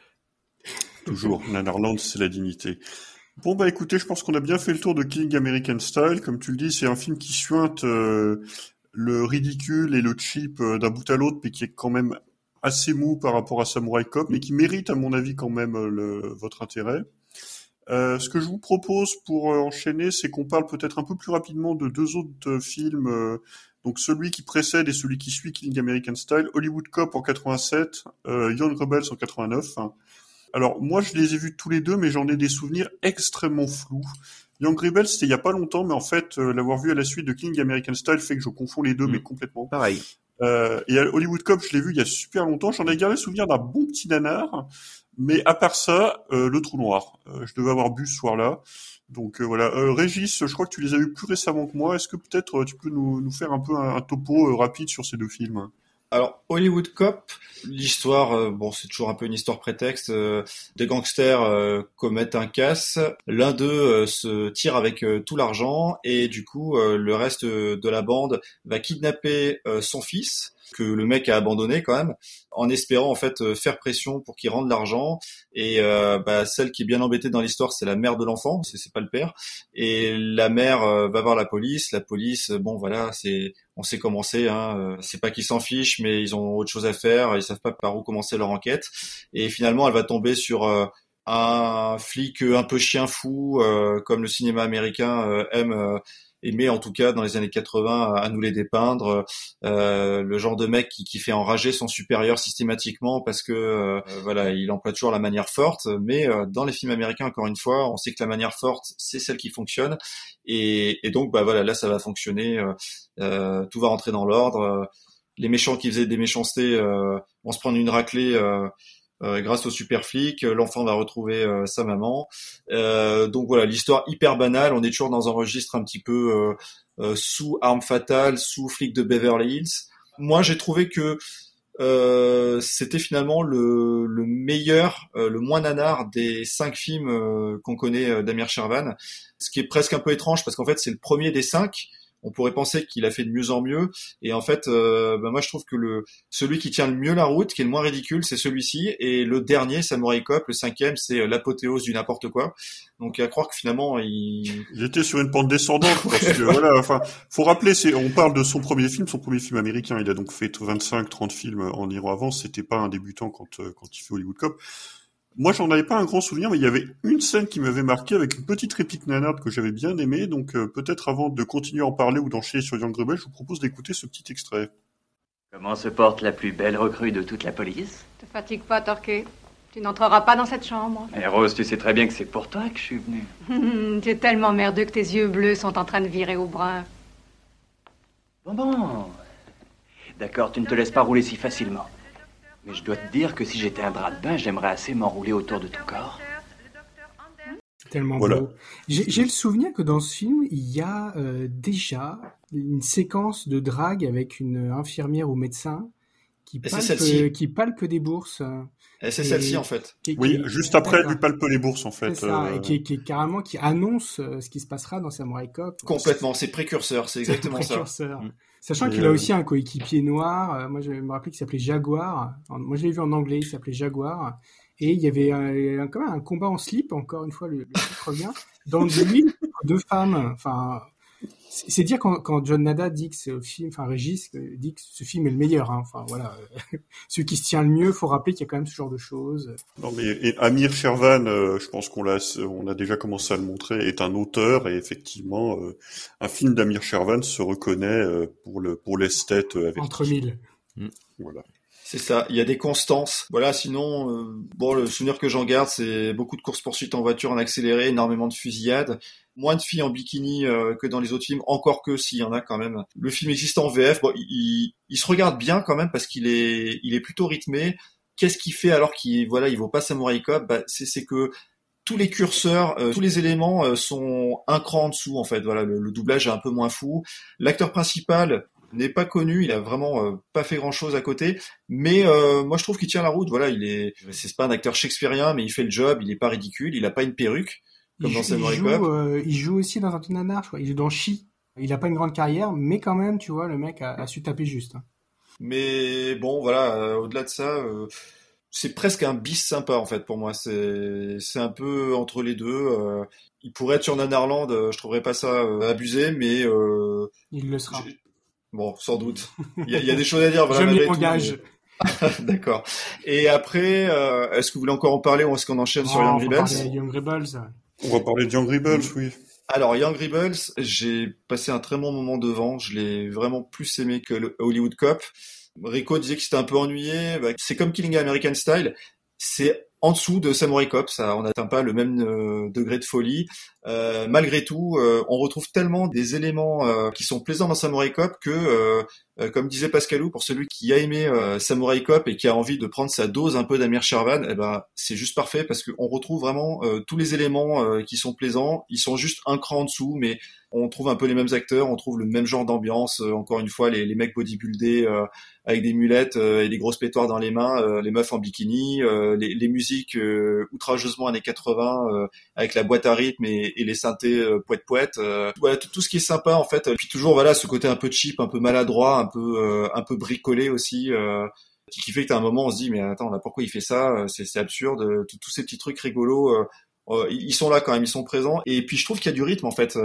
Toujours, Nanarland, c'est la dignité. Bon bah écoutez, je pense qu'on a bien fait le tour de King American Style. Comme tu le dis, c'est un film qui suinte euh, le ridicule et le cheap euh, d'un bout à l'autre, mais qui est quand même assez mou par rapport à Samurai Cop, mais qui mérite à mon avis quand même euh, le, votre intérêt. Euh, ce que je vous propose pour euh, enchaîner, c'est qu'on parle peut-être un peu plus rapidement de deux autres euh, films. euh, donc celui qui précède et celui qui suit King American Style, Hollywood Cop en 87, euh, Young Rebels en 89. Alors moi je les ai vus tous les deux, mais j'en ai des souvenirs extrêmement flous. Young Rebels c'était il y a pas longtemps, mais en fait euh, l'avoir vu à la suite de King American Style fait que je confonds les deux, Mm. mais complètement. Pareil. Euh, et à Hollywood Cop, je l'ai vu il y a super longtemps. J'en ai gardé le souvenir d'un bon petit nanar. Mais à part ça, euh, le trou noir. Euh, je devais avoir bu ce soir-là. Donc euh, voilà. Régis, je crois que tu les as vus plus récemment que moi. Est-ce que peut-être tu peux nous, faire un peu un, topo rapide sur ces deux films? Alors Hollywood Cop, l'histoire, euh, bon c'est toujours un peu une histoire prétexte. euh, des gangsters euh, commettent un casse, l'un d'eux se tire avec tout l'argent et du coup le reste de la bande va kidnapper son fils que le mec a abandonné quand même, en espérant en fait euh, faire pression pour qu'il rende l'argent. Et euh, bah, celle qui est bien embêtée dans l'histoire, c'est la mère de l'enfant, c'est pas le père. Et la mère euh, va voir la police. La police, euh, bon voilà, c'est on sait comment c'est. Hein, c'est pas qu'ils s'en fichent, mais ils ont autre chose à faire. Ils savent pas par où commencer leur enquête. Et finalement, elle va tomber sur euh, un flic un peu chien fou, comme le cinéma américain aime aimé en tout cas dans les années 80 à nous les dépeindre, euh, le genre de mec qui, qui fait enrager son supérieur systématiquement parce que euh, voilà, il emploie toujours la manière forte, mais euh, dans les films américains encore une fois, on sait que la manière forte c'est celle qui fonctionne. Et, et, donc bah voilà, là ça va fonctionner, euh, tout va rentrer dans l'ordre. Les méchants qui faisaient des méchancetés vont se prendre une raclée euh, grâce au super flic, euh, l'enfant va retrouver euh, sa maman. donc voilà, l'histoire hyper banale. On est toujours dans un registre un petit peu sous arme fatale, sous flic de Beverly Hills. Moi, j'ai trouvé que euh, c'était finalement le, le meilleur, le moins nanar des cinq films qu'on connaît d'Amir Shervan. Ce qui est presque un peu étrange parce qu'en fait c'est le premier des cinq on pourrait penser qu'il a fait de mieux en mieux. Et en fait, euh, bah, moi je trouve que le celui qui tient le mieux la route, qui est le moins ridicule, c'est celui-ci. Et le dernier, Samurai Cop, le cinquième, c'est euh, l'apothéose du n'importe quoi. Donc à croire que finalement il. J'étais sur une pente descendante parce que voilà, enfin, faut rappeler, c'est, on parle de son premier film, son premier film américain. Il a donc fait 25-30 films en Iran avant. C'était pas un débutant quand euh, quand il fait Hollywood Cop. Moi, j'en avais pas un grand souvenir, mais il y avait une scène qui m'avait marqué avec une petite réplique nanarde que j'avais bien aimée. Donc, euh, peut-être avant de continuer à en parler ou d'enchaîner sur Young Rebel, je vous propose d'écouter ce petit extrait. Comment se porte la plus belle recrue de toute la police? Te fatigue pas, Torquay. Tu n'entreras pas dans cette chambre. Mais Rose, tu sais très bien que c'est pour toi que je suis venu. tu es tellement merdeux que tes yeux bleus sont en train de virer au brun. Bon, bon. D'accord, tu ne te laisses pas rouler si facilement. Mais je dois te dire que si j'étais un drap de bain, j'aimerais assez m'enrouler autour de ton corps. Tellement beau. J'ai le souvenir que dans ce film, il y a euh, déjà une séquence de drague avec une infirmière ou médecin qui palpe, qui palpe des bourses. C'est celle-ci en fait. oui, juste après, elle lui palpe les bourses en fait. Ça, et euh. qui, qui, carrément qui annonce euh, ce qui se passera dans Samurai Cop. Complètement, c'est précurseur, c'est exactement précurseur. ça. Sachant qu'il a euh, aussi un coéquipier noir. Euh, moi, je me rappelle qu'il s'appelait Jaguar. Moi, je l'ai vu en anglais, il s'appelait Jaguar. Et il y avait un, quand même un combat en slip, encore une fois, le, le titre revient, dans deux, deux femmes. Enfin, c'est dire quand, quand, John Nada dit que ce film, enfin Régis dit que ce film est le meilleur. Hein. Enfin voilà, celui qui se tient le mieux. Faut rappeler qu'il y a quand même ce genre de choses. Non mais Amir Shervan, euh, je pense qu'on l'a, on a déjà commencé à le montrer, est un auteur et effectivement, euh, un film d'Amir Shervan se reconnaît euh, pour le pour l'esthète avec entre mille. Voilà. C'est ça, il y a des constances. Voilà, sinon, bon, le souvenir que j'en garde, c'est beaucoup de courses-poursuites en voiture en accéléré, énormément de fusillades moins de filles en bikini euh, que dans les autres films, encore que s'il y en a quand même. Le film existe en VF, bon, il, il se regarde bien quand même parce qu'il est, il est plutôt rythmé. Qu'est-ce qu'il fait alors qu'il, voilà, il vaut pas Samurai Cop? Bah, c'est, que tous les curseurs, euh, tous les éléments euh, sont un cran en dessous en fait. Voilà, le, doublage est un peu moins fou. L'acteur principal n'est pas connu, il a vraiment pas fait grand chose à côté, mais moi je trouve qu'il tient la route. Voilà, il est, c'est pas un acteur shakespearien, mais il fait le job, il est pas ridicule, il a pas une perruque il joue, euh, il joue aussi dans un truc nanar, je crois. Il joue dans Chi. Il a pas une grande carrière, mais quand même, tu vois, le mec a, su taper juste. Hein. Mais bon, voilà, euh, au-delà de ça, euh, c'est presque un bis sympa en fait pour moi. C'est c'est un peu entre les deux. il pourrait être sur Nanarland, je trouverais pas ça abusé, mais il le sera. Bon, sans doute. Il y, a, des choses à dire. Voilà, je m'y engage. D'accord. Et après, est-ce que vous voulez encore en parler ou est-ce qu'on enchaîne sur Young Rebels Young Rebels. On va parler de Young Rebels, oui. Alors, Young Rebels, j'ai passé un très bon moment devant. Je l'ai vraiment plus aimé que le Hollywood Cop. Rico disait que c'était un peu ennuyé. Bah, c'est comme Killing American Style. C'est en dessous de Samurai Cop, ça, on n'atteint pas le même euh, degré de folie. Euh, malgré tout, euh, on retrouve tellement des éléments qui sont plaisants dans Samurai Cop que, comme disait Pascalou, pour celui qui a aimé Samurai Cop et qui a envie de prendre sa dose un peu d'Amir Shervan, eh ben c'est juste parfait parce qu'on retrouve vraiment tous les éléments qui sont plaisants. Ils sont juste un cran en dessous, mais on trouve un peu les mêmes acteurs, on trouve le même genre d'ambiance. encore une fois, les, les mecs bodybuildés avec des mulettes et des grosses pétoires dans les mains, les meufs en bikini, les, les musiques euh, outrageusement années 80 euh, avec la boîte à rythme et, les synthés euh, poète poète. voilà tout, ce qui est sympa en fait. Et puis toujours voilà ce côté un peu cheap, un peu maladroit, un peu un peu bricolé aussi qui fait que t'as un moment on se dit mais attends là pourquoi il fait ça c'est absurde tous ces petits trucs rigolos ils sont là quand même ils sont présents et puis je trouve qu'il y a du rythme en fait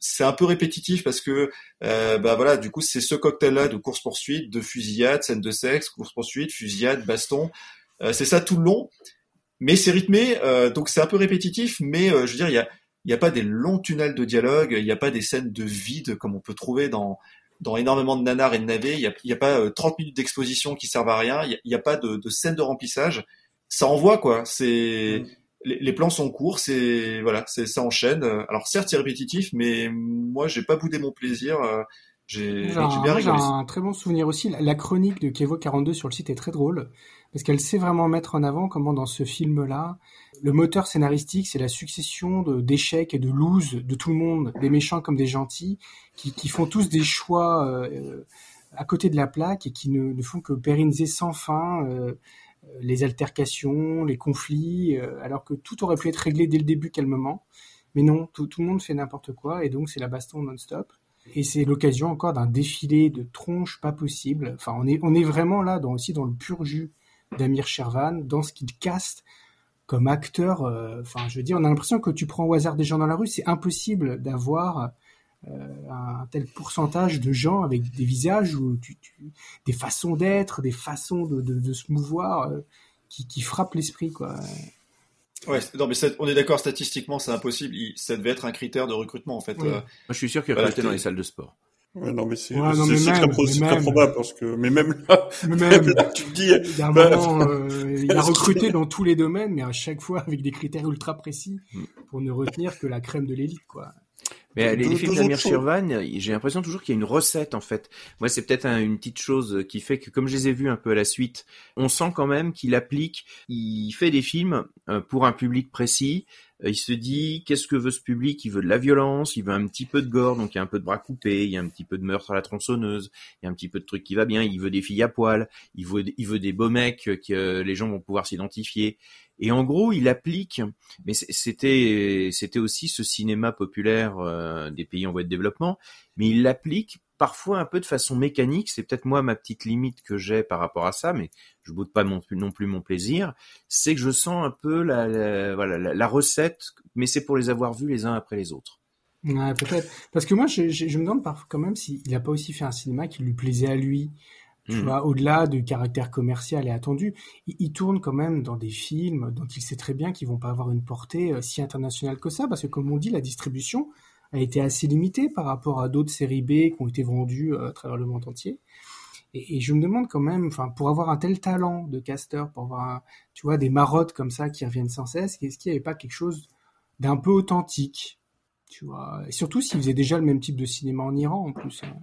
c'est un peu répétitif parce que bah voilà du coup c'est ce cocktail là de course poursuite de fusillade scène de sexe course poursuite fusillade baston c'est ça tout le long mais c'est rythmé, euh, donc c'est un peu répétitif, mais euh, je veux dire, il y a, il n'y a pas des longs tunnels de dialogue, il n'y a pas des scènes de vide comme on peut trouver dans dans énormément de nanars et de navets. Il n'y a, y a, pas 30 minutes d'exposition qui servent à rien. Il n'y a, a, pas de, de scène de remplissage. Ça envoie quoi. C'est mm. les, les, plans sont courts. C'est voilà, c'est ça enchaîne. Alors certes c'est répétitif, mais moi j'ai pas boudé mon plaisir. J'ai bien rigolé. J'ai un très bon souvenir aussi. La, chronique de Kevo 42 sur le site est très drôle parce qu'elle sait vraiment mettre en avant comment dans ce film-là, le moteur scénaristique, c'est la succession d'échecs et de loses de tout le monde, des méchants comme des gentils, qui, font tous des choix euh, à côté de la plaque et qui ne, font que pérenniser sans fin euh, les altercations, les conflits, euh, alors que tout aurait pu être réglé dès le début calmement. Mais non, tout, le monde fait n'importe quoi et donc c'est la baston non-stop. Et c'est l'occasion encore d'un défilé de tronches pas possible. Enfin, on est, vraiment là aussi dans le pur jus d'Amir Shervan, dans ce qu'il caste comme acteur. Euh, enfin, je veux dire, on a l'impression que tu prends au hasard des gens dans la rue, c'est impossible d'avoir euh, un tel pourcentage de gens avec des visages ou tu, tu, des façons d'être, des façons de, de, de se mouvoir euh, qui, qui frappent l'esprit, quoi. Ouais, non, mais on est d'accord, statistiquement, c'est impossible. Ça devait être un critère de recrutement, en fait. Oui. Euh, Moi, je suis sûr qu'il va voilà, dans les salles de sport. Ouais, non, mais c'est ouais, très, très, probable parce que, mais même même, là tu te dis, il, y a, bah, moment, euh, il a recruté dans tous les domaines, mais à chaque fois avec des critères ultra précis mm. pour ne retenir que la crème de l'élite, quoi. Mais les, les films d'Amir Shirvan, j'ai l'impression toujours qu'il y a une recette en fait. Moi, c'est peut-être un, une petite chose qui fait que, comme je les ai vus un peu à la suite, on sent quand même qu'il applique, il fait des films euh, pour un public précis. Euh, il se dit, qu'est-ce que veut ce public? Il veut de la violence, il veut un petit peu de gore, donc il y a un peu de bras coupés, il y a un petit peu de meurtre à la tronçonneuse, il y a un petit peu de truc qui va bien. Il veut des filles à poil, il veut, il veut des beaux mecs que les gens vont pouvoir s'identifier. Et en gros, il applique, mais c'était c'était aussi ce cinéma populaire euh, des pays en voie de développement, mais il l'applique parfois un peu de façon mécanique. C'est peut-être moi ma petite limite que j'ai par rapport à ça, mais je boude pas non plus, non plus mon plaisir. C'est que je sens un peu la, la voilà la, la recette, mais c'est pour les avoir vus les uns après les autres. Ouais, peut-être. Parce que moi, je, je, je me demande parfois quand même s'il n'a pas aussi fait un cinéma qui lui plaisait à lui. Tu mmh. vois, au-delà du caractère commercial et attendu, il, il, tourne quand même dans des films dont il sait très bien qu'ils vont pas avoir une portée euh, si internationale que ça, parce que comme on dit, la distribution a été assez limitée par rapport à d'autres séries B qui ont été vendues euh, à travers le monde entier. Et, je me demande quand même, enfin, pour avoir un tel talent de casteur, pour avoir, tu vois, des marottes comme ça qui reviennent sans cesse, est-ce qu'il n'y avait pas quelque chose d'un peu authentique, tu vois, surtout s'il faisait déjà le même type de cinéma en Iran en plus. Hein.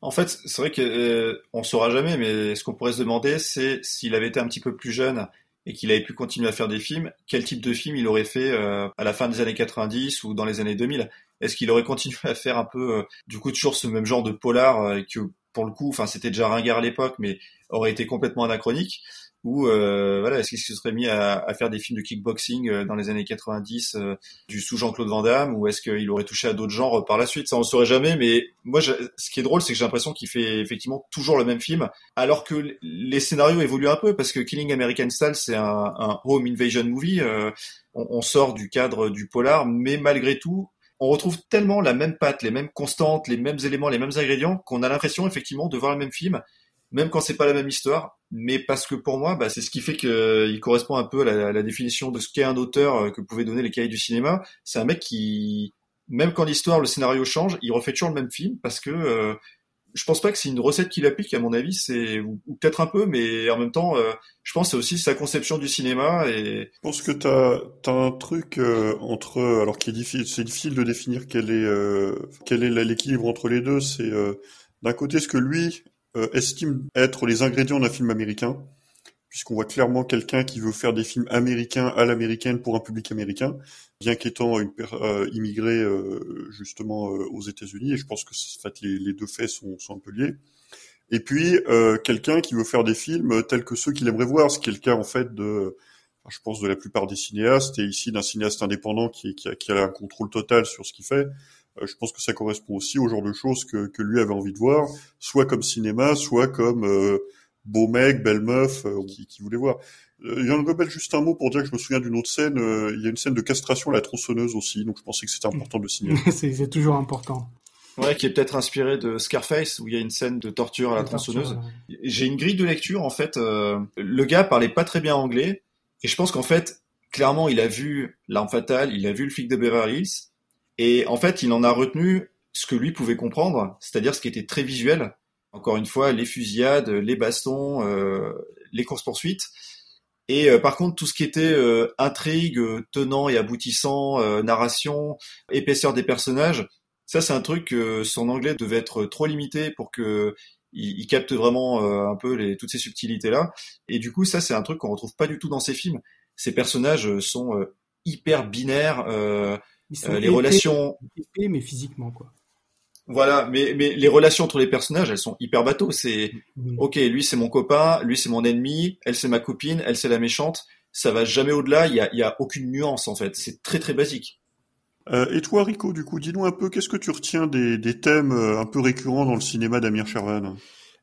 En fait, c'est vrai qu'on euh, on saura jamais, mais ce qu'on pourrait se demander, c'est s'il avait été un petit peu plus jeune et qu'il avait pu continuer à faire des films, quel type de film il aurait fait euh, à la fin des années 90 ou dans les années 2000 Est-ce qu'il aurait continué à faire un peu, euh, du coup, toujours ce même genre de polar euh, que, pour le coup, enfin, c'était déjà ringard à l'époque, mais aurait été complètement anachronique? Ou euh, voilà, est-ce qu'il se serait mis à, à, faire des films de kickboxing euh, dans les années 90 euh, du sous Jean-Claude Van Damme, ou est-ce qu'il aurait touché à d'autres genres par la suite? Ça, on ne saurait jamais. Mais moi, je, ce qui est drôle, c'est que j'ai l'impression qu'il fait effectivement toujours le même film, alors que les scénarios évoluent un peu, parce que Killing American Style, c'est un, un, home invasion movie. Euh, on, on sort du cadre du polar, mais malgré tout, on retrouve tellement la même patte, les mêmes constantes, les mêmes éléments, les mêmes ingrédients, qu'on a l'impression effectivement de voir le même film même quand c'est pas la même histoire, mais parce que pour moi, bah, c'est ce qui fait qu'il euh, correspond un peu à la, à la définition de ce qu'est un auteur euh, que pouvaient donner les cahiers du cinéma. C'est un mec qui, même quand l'histoire, le scénario change, il refait toujours le même film parce que euh, je pense pas que c'est une recette qu'il applique. À mon avis, c'est ou, peut-être un peu, mais en même temps, euh, je pense c'est aussi sa conception du cinéma. Et je pense que t'as as un truc euh, entre, alors qui est difficile, c'est difficile de définir quel est euh, quel est l'équilibre entre les deux. C'est d'un côté ce que lui estime être les ingrédients d'un film américain, puisqu'on voit clairement quelqu'un qui veut faire des films américains à l'américaine pour un public américain, bien qu'étant une euh, immigré euh, justement euh, aux États-Unis. Et je pense que en fait, les, les, deux faits sont, sont un peu liés. Et puis euh, quelqu'un qui veut faire des films tels que ceux qu'il aimerait voir, ce qui est le cas en fait de, je pense, de la plupart des cinéastes, et ici d'un cinéaste indépendant qui, qui, a, qui a un contrôle total sur ce qu'il fait. Euh, je pense que ça correspond aussi au genre de choses que, que lui avait envie de voir, soit comme cinéma, soit comme euh, beau mec, belle meuf, euh, qui, qui, voulait voir. Euh, il y en rebelle juste un mot pour dire que je me souviens d'une autre scène. Euh, il y a une scène de castration à la tronçonneuse aussi, donc je pensais que c'était important de le signaler. c'est toujours important. Ouais, qui est peut-être inspiré de Scarface où il y a une scène de torture à la, tronçonneuse. J'ai une grille de lecture en fait. Euh, le gars parlait pas très bien anglais et je pense qu'en fait clairement, il a vu L'arme fatale, il a vu le flic de Beverly Hills, et en fait, il en a retenu ce que lui pouvait comprendre, c'est-à-dire ce qui était très visuel. Encore une fois, les fusillades, les bastons, euh, les courses-poursuites. Et euh, par contre, tout ce qui était euh, intrigue, tenant et aboutissant, narration, épaisseur des personnages, ça c'est un truc que son anglais devait être trop limité pour que il, capte vraiment un peu les, toutes ces subtilités là. Et du coup, ça c'est un truc qu'on retrouve pas du tout dans ses films. Ces personnages sont hyper binaires. les relations épais, mais physiquement quoi. Voilà, mais, mais les relations entre les personnages, elles sont hyper bateaux. C'est, ok, lui c'est mon copain, lui c'est mon ennemi, elle c'est ma copine, elle c'est la méchante. Ça va jamais au-delà, il y a, y a aucune nuance en fait. C'est très très basique. Euh, et toi, Rico, du coup, dis-nous un peu, qu'est-ce que tu retiens des, des thèmes euh, un peu récurrents dans le cinéma d'Amir Shervan?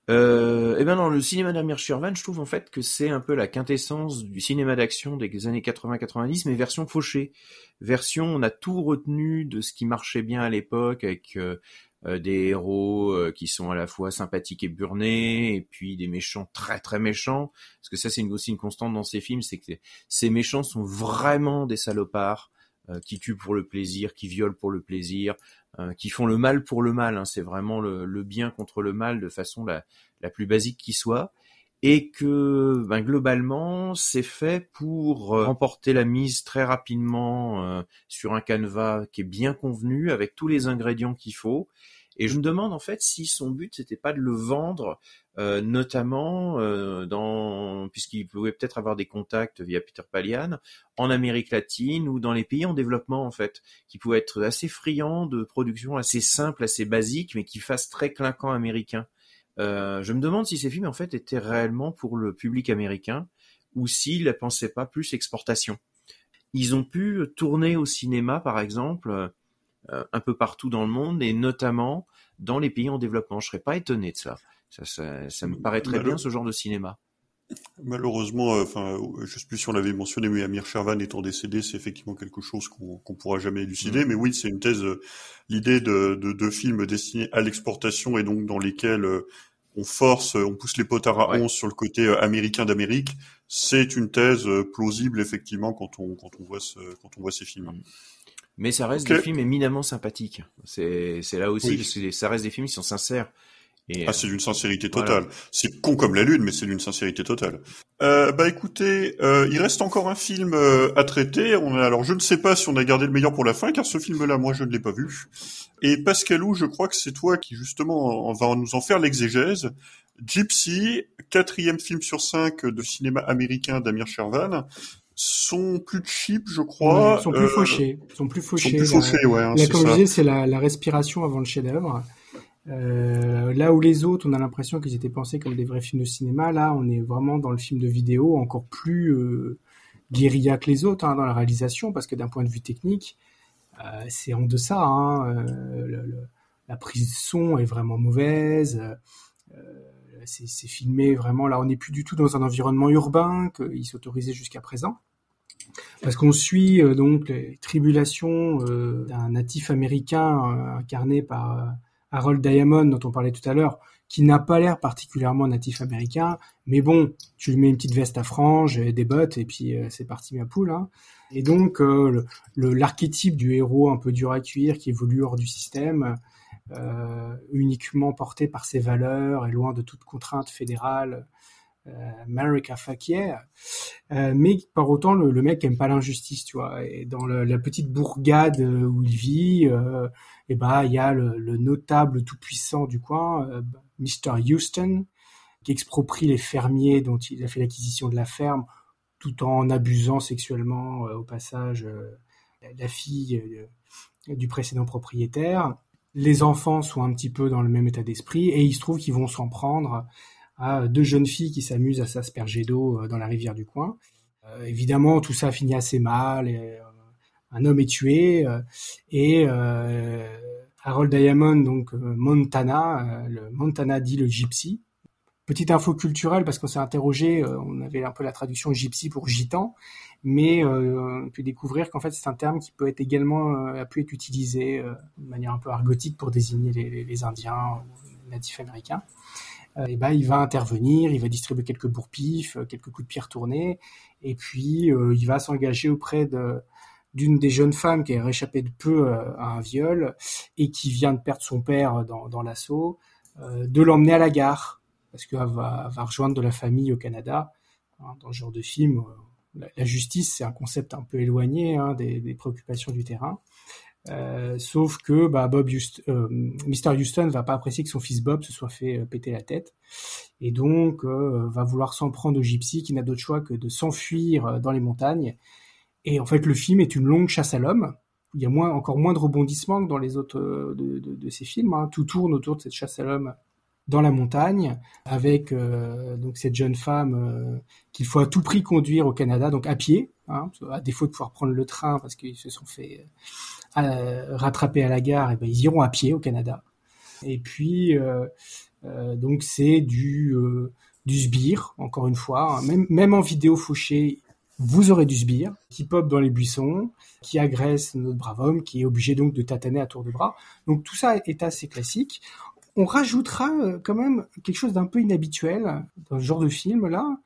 Euh, eh ben dans le cinéma d'Amir Shervan, je trouve en fait que c'est un peu la quintessence du cinéma d'action des années 80-90, mais version fauchée. Version, on a tout retenu de ce qui marchait bien à l'époque, avec euh, des héros euh, qui sont à la fois sympathiques et burnés, et puis des méchants très très méchants. Parce que ça, c'est aussi une constante dans ces films, c'est que ces méchants sont vraiment des salopards euh, qui tuent pour le plaisir, qui violent pour le plaisir, qui font le mal pour le mal. Hein. C'est vraiment le, bien contre le mal de façon la, la plus basique qui soit et que ben, globalement c'est fait pour remporter la mise très rapidement sur un canevas qui est bien convenu avec tous les ingrédients qu'il faut et je me demande en fait si son but c'était pas de le vendre, euh, notamment euh, dans puisqu'il pouvait peut-être avoir des contacts via Peter Palian en Amérique latine ou dans les pays en développement en fait, qui pouvaient être assez friands de production assez simple, assez basique, mais qui fassent très clinquant américain. Euh, je me demande si ces films en fait étaient réellement pour le public américain ou s'ils ne pensaient pas plus exportation. Ils ont pu tourner au cinéma par exemple euh, un peu partout dans le monde et notamment dans les pays en développement. Je serais pas étonné de ça. Ça, ça, me paraît très bien ce genre de cinéma. Malheureusement, euh, enfin, euh, je sais plus si on l'avait mentionné, mais Amir Shervan étant décédé, c'est effectivement quelque chose qu'on qu'on pourra jamais élucider. Mm. Mais oui, c'est une thèse. L'idée de, de, de, films destinés à l'exportation et donc dans lesquels on force, on pousse les potards à 11 sur le côté américain d'Amérique, c'est une thèse plausible effectivement quand on quand on voit ce, quand on voit ces films. Mm. Mais ça reste des films éminemment sympathiques. C'est là aussi, parce que ça reste des films qui sont sincères. Et, ah, c'est d'une sincérité totale. C'est con comme la lune, mais c'est d'une sincérité totale. Euh, bah écoutez, euh, il reste encore un film euh, à traiter. On a, alors je ne sais pas si on a gardé le meilleur pour la fin, car ce film-là, moi, je ne l'ai pas vu. Et Pascalou, je crois que c'est toi qui justement va nous en faire l'exégèse. Gypsy, quatrième film sur cinq de cinéma américain d'Amir Shervan sont plus cheap, je crois. Ils sont plus euh, fauchés. Ils sont plus fauchés. Sont plus fauchés, ouais. Hein, comme je disais, c'est la, la, respiration avant le chef-d'œuvre. Euh, là où les autres, on a l'impression qu'ils étaient pensés comme des vrais films de cinéma, là, on est vraiment dans le film de vidéo encore plus euh, guérilla que les autres hein, dans la réalisation, parce que d'un point de vue technique, euh, c'est en deçà. Hein, euh, la prise de son est vraiment mauvaise. C'est filmé vraiment, là on n'est plus du tout dans un environnement urbain qu'il s'autorisait jusqu'à présent. Parce qu'on suit donc les tribulations d'un natif américain incarné par Harold Diamond dont on parlait tout à l'heure, qui n'a pas l'air particulièrement natif américain, mais bon, tu lui mets une petite veste à franges, des bottes, et puis c'est parti ma poule. Hein. Et donc l'archétype du héros un peu dur à cuire qui évolue hors du système, euh, uniquement porté par ses valeurs et loin de toute contrainte fédérale. Euh, America fuck yeah. Euh, mais par autant, le, mec aime pas l'injustice, tu vois. Et dans la petite bourgade où il vit, euh, et bah il y a le, le notable tout puissant du coin, euh, Mr. Houston, qui exproprie les fermiers dont il a fait l'acquisition de la ferme, tout en abusant sexuellement au passage la fille du précédent propriétaire les enfants sont un petit peu dans le même état d'esprit et il se trouve qu'ils vont s'en prendre à deux jeunes filles qui s'amusent à s'asperger d'eau euh, dans la rivière du coin. Euh, évidemment, tout ça finit assez mal. Euh, un homme est tué et Harold Diamond, donc Montana, le Montana dit le gypsy, Petite info culturelle parce qu'on s'est interrogé, on avait un peu la traduction gypsy pour gitan, mais euh, on peut découvrir qu'en fait c'est un terme qui peut être également a pu être utilisé de manière un peu argotique pour désigner les, les Indiens ou les natifs américains. Et ben il va intervenir, il va distribuer quelques bourpifs, quelques coups de pierre tournés, et puis il va s'engager auprès de d'une des jeunes femmes qui a réchappé de peu à un viol et qui vient de perdre son père dans, dans l'assaut, de l'emmener à la gare parce qu'elle va, va rejoindre de la famille au Canada. Hein, dans ce genre de film, la, justice, c'est un concept un peu éloigné hein, des, préoccupations du terrain. Euh, sauf que bah, Bob Houston, euh, Mr. Houston va pas apprécier que son fils Bob se soit fait euh, péter la tête et donc euh, va vouloir s'en prendre au gypsy qui n'a d'autre choix que de s'enfuir dans les montagnes. Et en fait, le film est une longue chasse à l'homme. Il y a moins, encore moins de rebondissements que dans les autres de, de, de ces films. Hein. Tout tourne autour de cette chasse à l'homme dans la montagne avec euh, donc cette jeune femme euh, qu'il faut à tout prix conduire au Canada, donc à pied, hein, à défaut de pouvoir prendre le train parce qu'ils se sont fait euh, rattraper à la gare, et ben ils iront à pied au Canada. Et puis donc c'est du du sbire encore une fois, hein. même même en vidéo fauchée, vous aurez du sbire qui pop dans les buissons, qui agresse notre brave homme, qui est obligé donc de tataner à tour de bras. Donc tout ça est assez classique on rajoutera euh, quand même quelque chose d'un peu inhabituel dans ce genre de film là,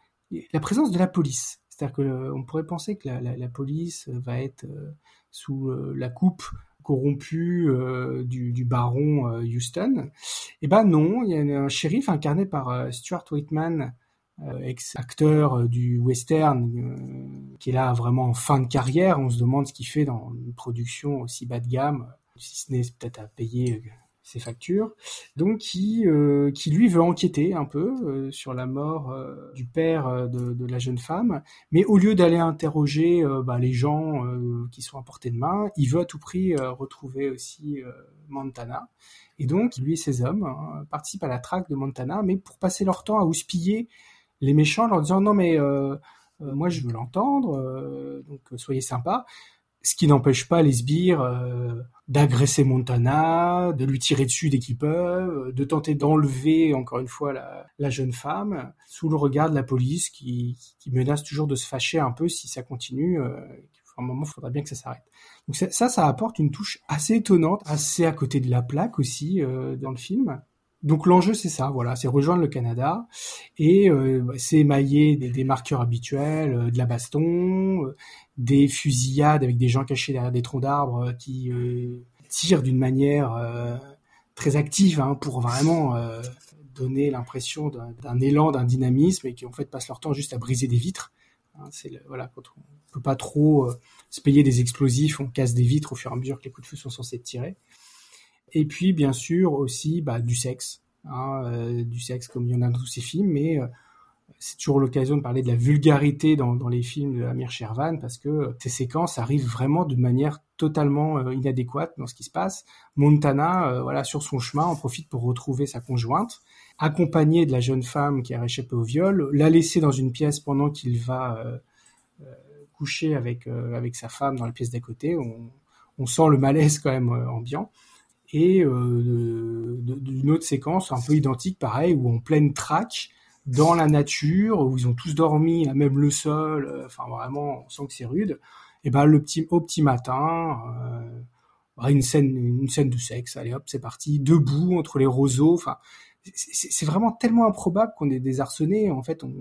la présence de la police. C'est-à-dire que euh, pourrait penser que la, police va être euh, sous la coupe corrompue du, baron Houston. Eh ben non, il y a un shérif incarné par Stuart Whitman, ex-acteur du western, qui est là vraiment en fin de carrière. On se demande ce qu'il fait dans une production aussi bas de gamme, si ce n'est peut-être à payer ses factures, donc qui, euh, qui lui veut enquêter un peu euh, sur la mort euh, du père de, la jeune femme, mais au lieu d'aller interroger bah, les gens qui sont à portée de main, il veut à tout prix retrouver aussi Montana. Et donc, lui et ses hommes hein, participent à la traque de Montana, mais pour passer leur temps à houspiller les méchants, en leur disant non mais moi je veux l'entendre, donc soyez sympa ce qui n'empêche pas les sbires euh, d'agresser Montana, de lui tirer dessus dès qu'ils peuvent, de tenter d'enlever encore une fois la, jeune femme, sous le regard de la police qui, menace toujours de se fâcher un peu si ça continue. Euh, à un moment, il faudra bien que ça s'arrête. Donc ça, ça apporte une touche assez étonnante, assez à côté de la plaque aussi euh, dans le film donc l'enjeu c'est ça, voilà, c'est rejoindre le Canada et euh, c'est émaillé des, marqueurs habituels, euh, de la baston, euh, des fusillades avec des gens cachés derrière des troncs d'arbres qui tirent d'une manière très active hein, pour vraiment donner l'impression d'un élan, d'un dynamisme et qui en fait passent leur temps juste à briser des vitres. Hein, c'est voilà, quand on peut pas trop se payer des explosifs, on casse des vitres au fur et à mesure que les coups de feu sont censés tirer. Et puis, bien sûr, aussi bah, du sexe. Hein, euh, du sexe comme il y en a dans tous ces films, mais euh, c'est toujours l'occasion de parler de la vulgarité dans, les films de Amir Shervan parce que ces séquences arrivent vraiment de manière totalement euh, inadéquate dans ce qui se passe. Montana, voilà, sur son chemin, en profite pour retrouver sa conjointe, accompagnée de la jeune femme qui a réchappé au viol, la laisser dans une pièce pendant qu'il va coucher avec avec sa femme dans la pièce d'à côté. On sent le malaise quand même ambiant et euh, d'une autre séquence un peu identique, pareil, où en pleine traque, dans la nature, où ils ont tous dormi à même le sol, euh, enfin vraiment, on sent que c'est rude. Et ben le petit au petit matin, euh, une scène une scène de sexe, allez hop, c'est parti, debout entre les roseaux, enfin c'est vraiment tellement improbable qu'on est désarçonné, en fait, on,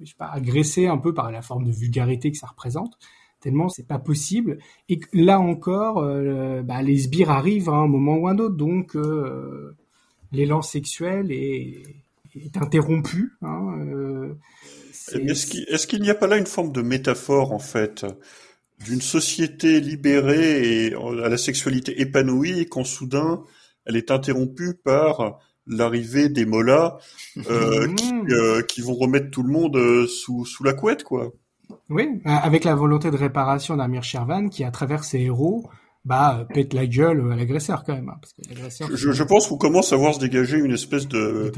je sais pas, agressé un peu par la forme de vulgarité que ça représente tellement c'est pas possible. Et là encore, euh, bah, les sbires arrivent à un moment ou un autre, donc euh, l'élan sexuel est, est interrompu. Hein, euh, est-ce qu'il n'y a pas là une forme de métaphore en fait d'une société libérée et à la sexualité épanouie, et quand soudain elle est interrompue par l'arrivée des mollas euh, qui, qui, vont remettre tout le monde sous, sous la couette, quoi? Oui, avec la volonté de réparation d'Amir Shervan qui, à travers ses héros, bah, pète la gueule à l'agresseur quand même. Hein, parce que je, je, pense qu'on commence à voir se dégager une espèce de,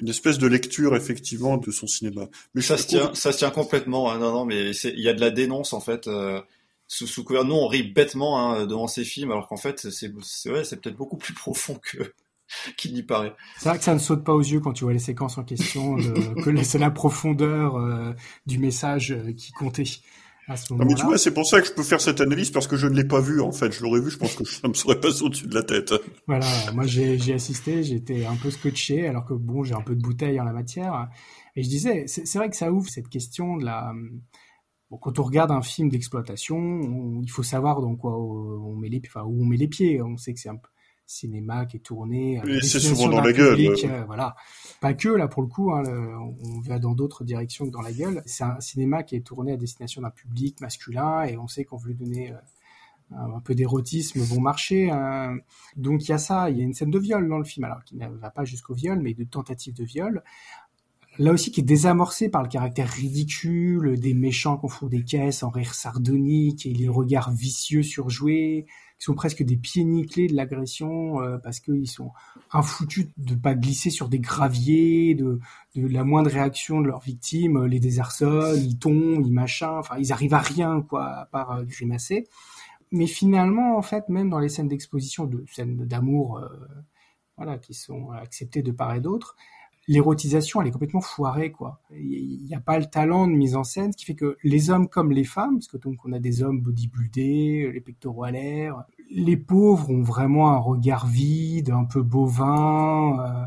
une espèce de lecture effectivement de son cinéma. Mais ça se tient, ça se tient complètement. Hein, non, non, mais il y a de la dénonce en fait. Euh, sous, sous couvert, nous on rit bêtement hein, devant ces films, alors qu'en fait c'est c'est ouais, c'est peut-être beaucoup plus profond que qu'il n'y paraît. C'est vrai que ça ne saute pas aux yeux quand tu vois les séquences en question, que c'est la profondeur euh, du message euh, qui comptait. à ce Non, mais moment-là. tu vois, c'est pour ça que je peux faire cette analyse parce que je ne l'ai pas vu. En fait, je l'aurais vu, je pense que ça me serait passé au-dessus de la tête. Voilà, moi j'ai assisté, j'étais un peu scotché, alors que bon, j'ai un peu de bouteille en la matière. Et je disais, c'est vrai que ça ouvre cette question de la. Bon, quand on regarde un film d'exploitation, on- il faut savoir dans quoi on met les, enfin, où on met les pieds. On sait que c'est un peu cinéma qui est tourné. à Et c'est destination souvent dans d'un la gueule, public, ouais. euh, voilà, pas que là pour le coup. Hein, le- on va dans d'autres directions que dans la gueule. C'est un cinéma qui est tourné à destination d'un public masculin, et on sait qu'on veut lui donner euh, un un peu d'érotisme bon marché. hein. Donc il y a ça, il y a une scène de viol dans le film, alors qui ne va pas jusqu'au viol, mais de tentative de viol. Là aussi, qui est désamorcé par le caractère ridicule des méchants qu'on fout des caisses en rire sardonique et les regards vicieux surjoués, qui sont presque des pieds nickelés de l'agression euh, parce qu'ils sont infoutus de pas glisser sur des graviers, de, de la moindre réaction de leurs victimes, euh, les désarçonnent, ils tombent, ils machin, enfin ils arrivent à rien quoi, à part euh, grimacer. Mais finalement, en fait, même dans les scènes d'exposition, de scènes d'amour, euh, voilà, qui sont acceptées de part et d'autre, l'érotisation, elle est complètement foirée, quoi. Il n'y a pas le talent de mise en scène, ce qui fait que les hommes comme les femmes, parce que on a des hommes bodybuildés, les pectoraux à l'air, les pauvres ont vraiment un regard vide, un peu bovin. euh,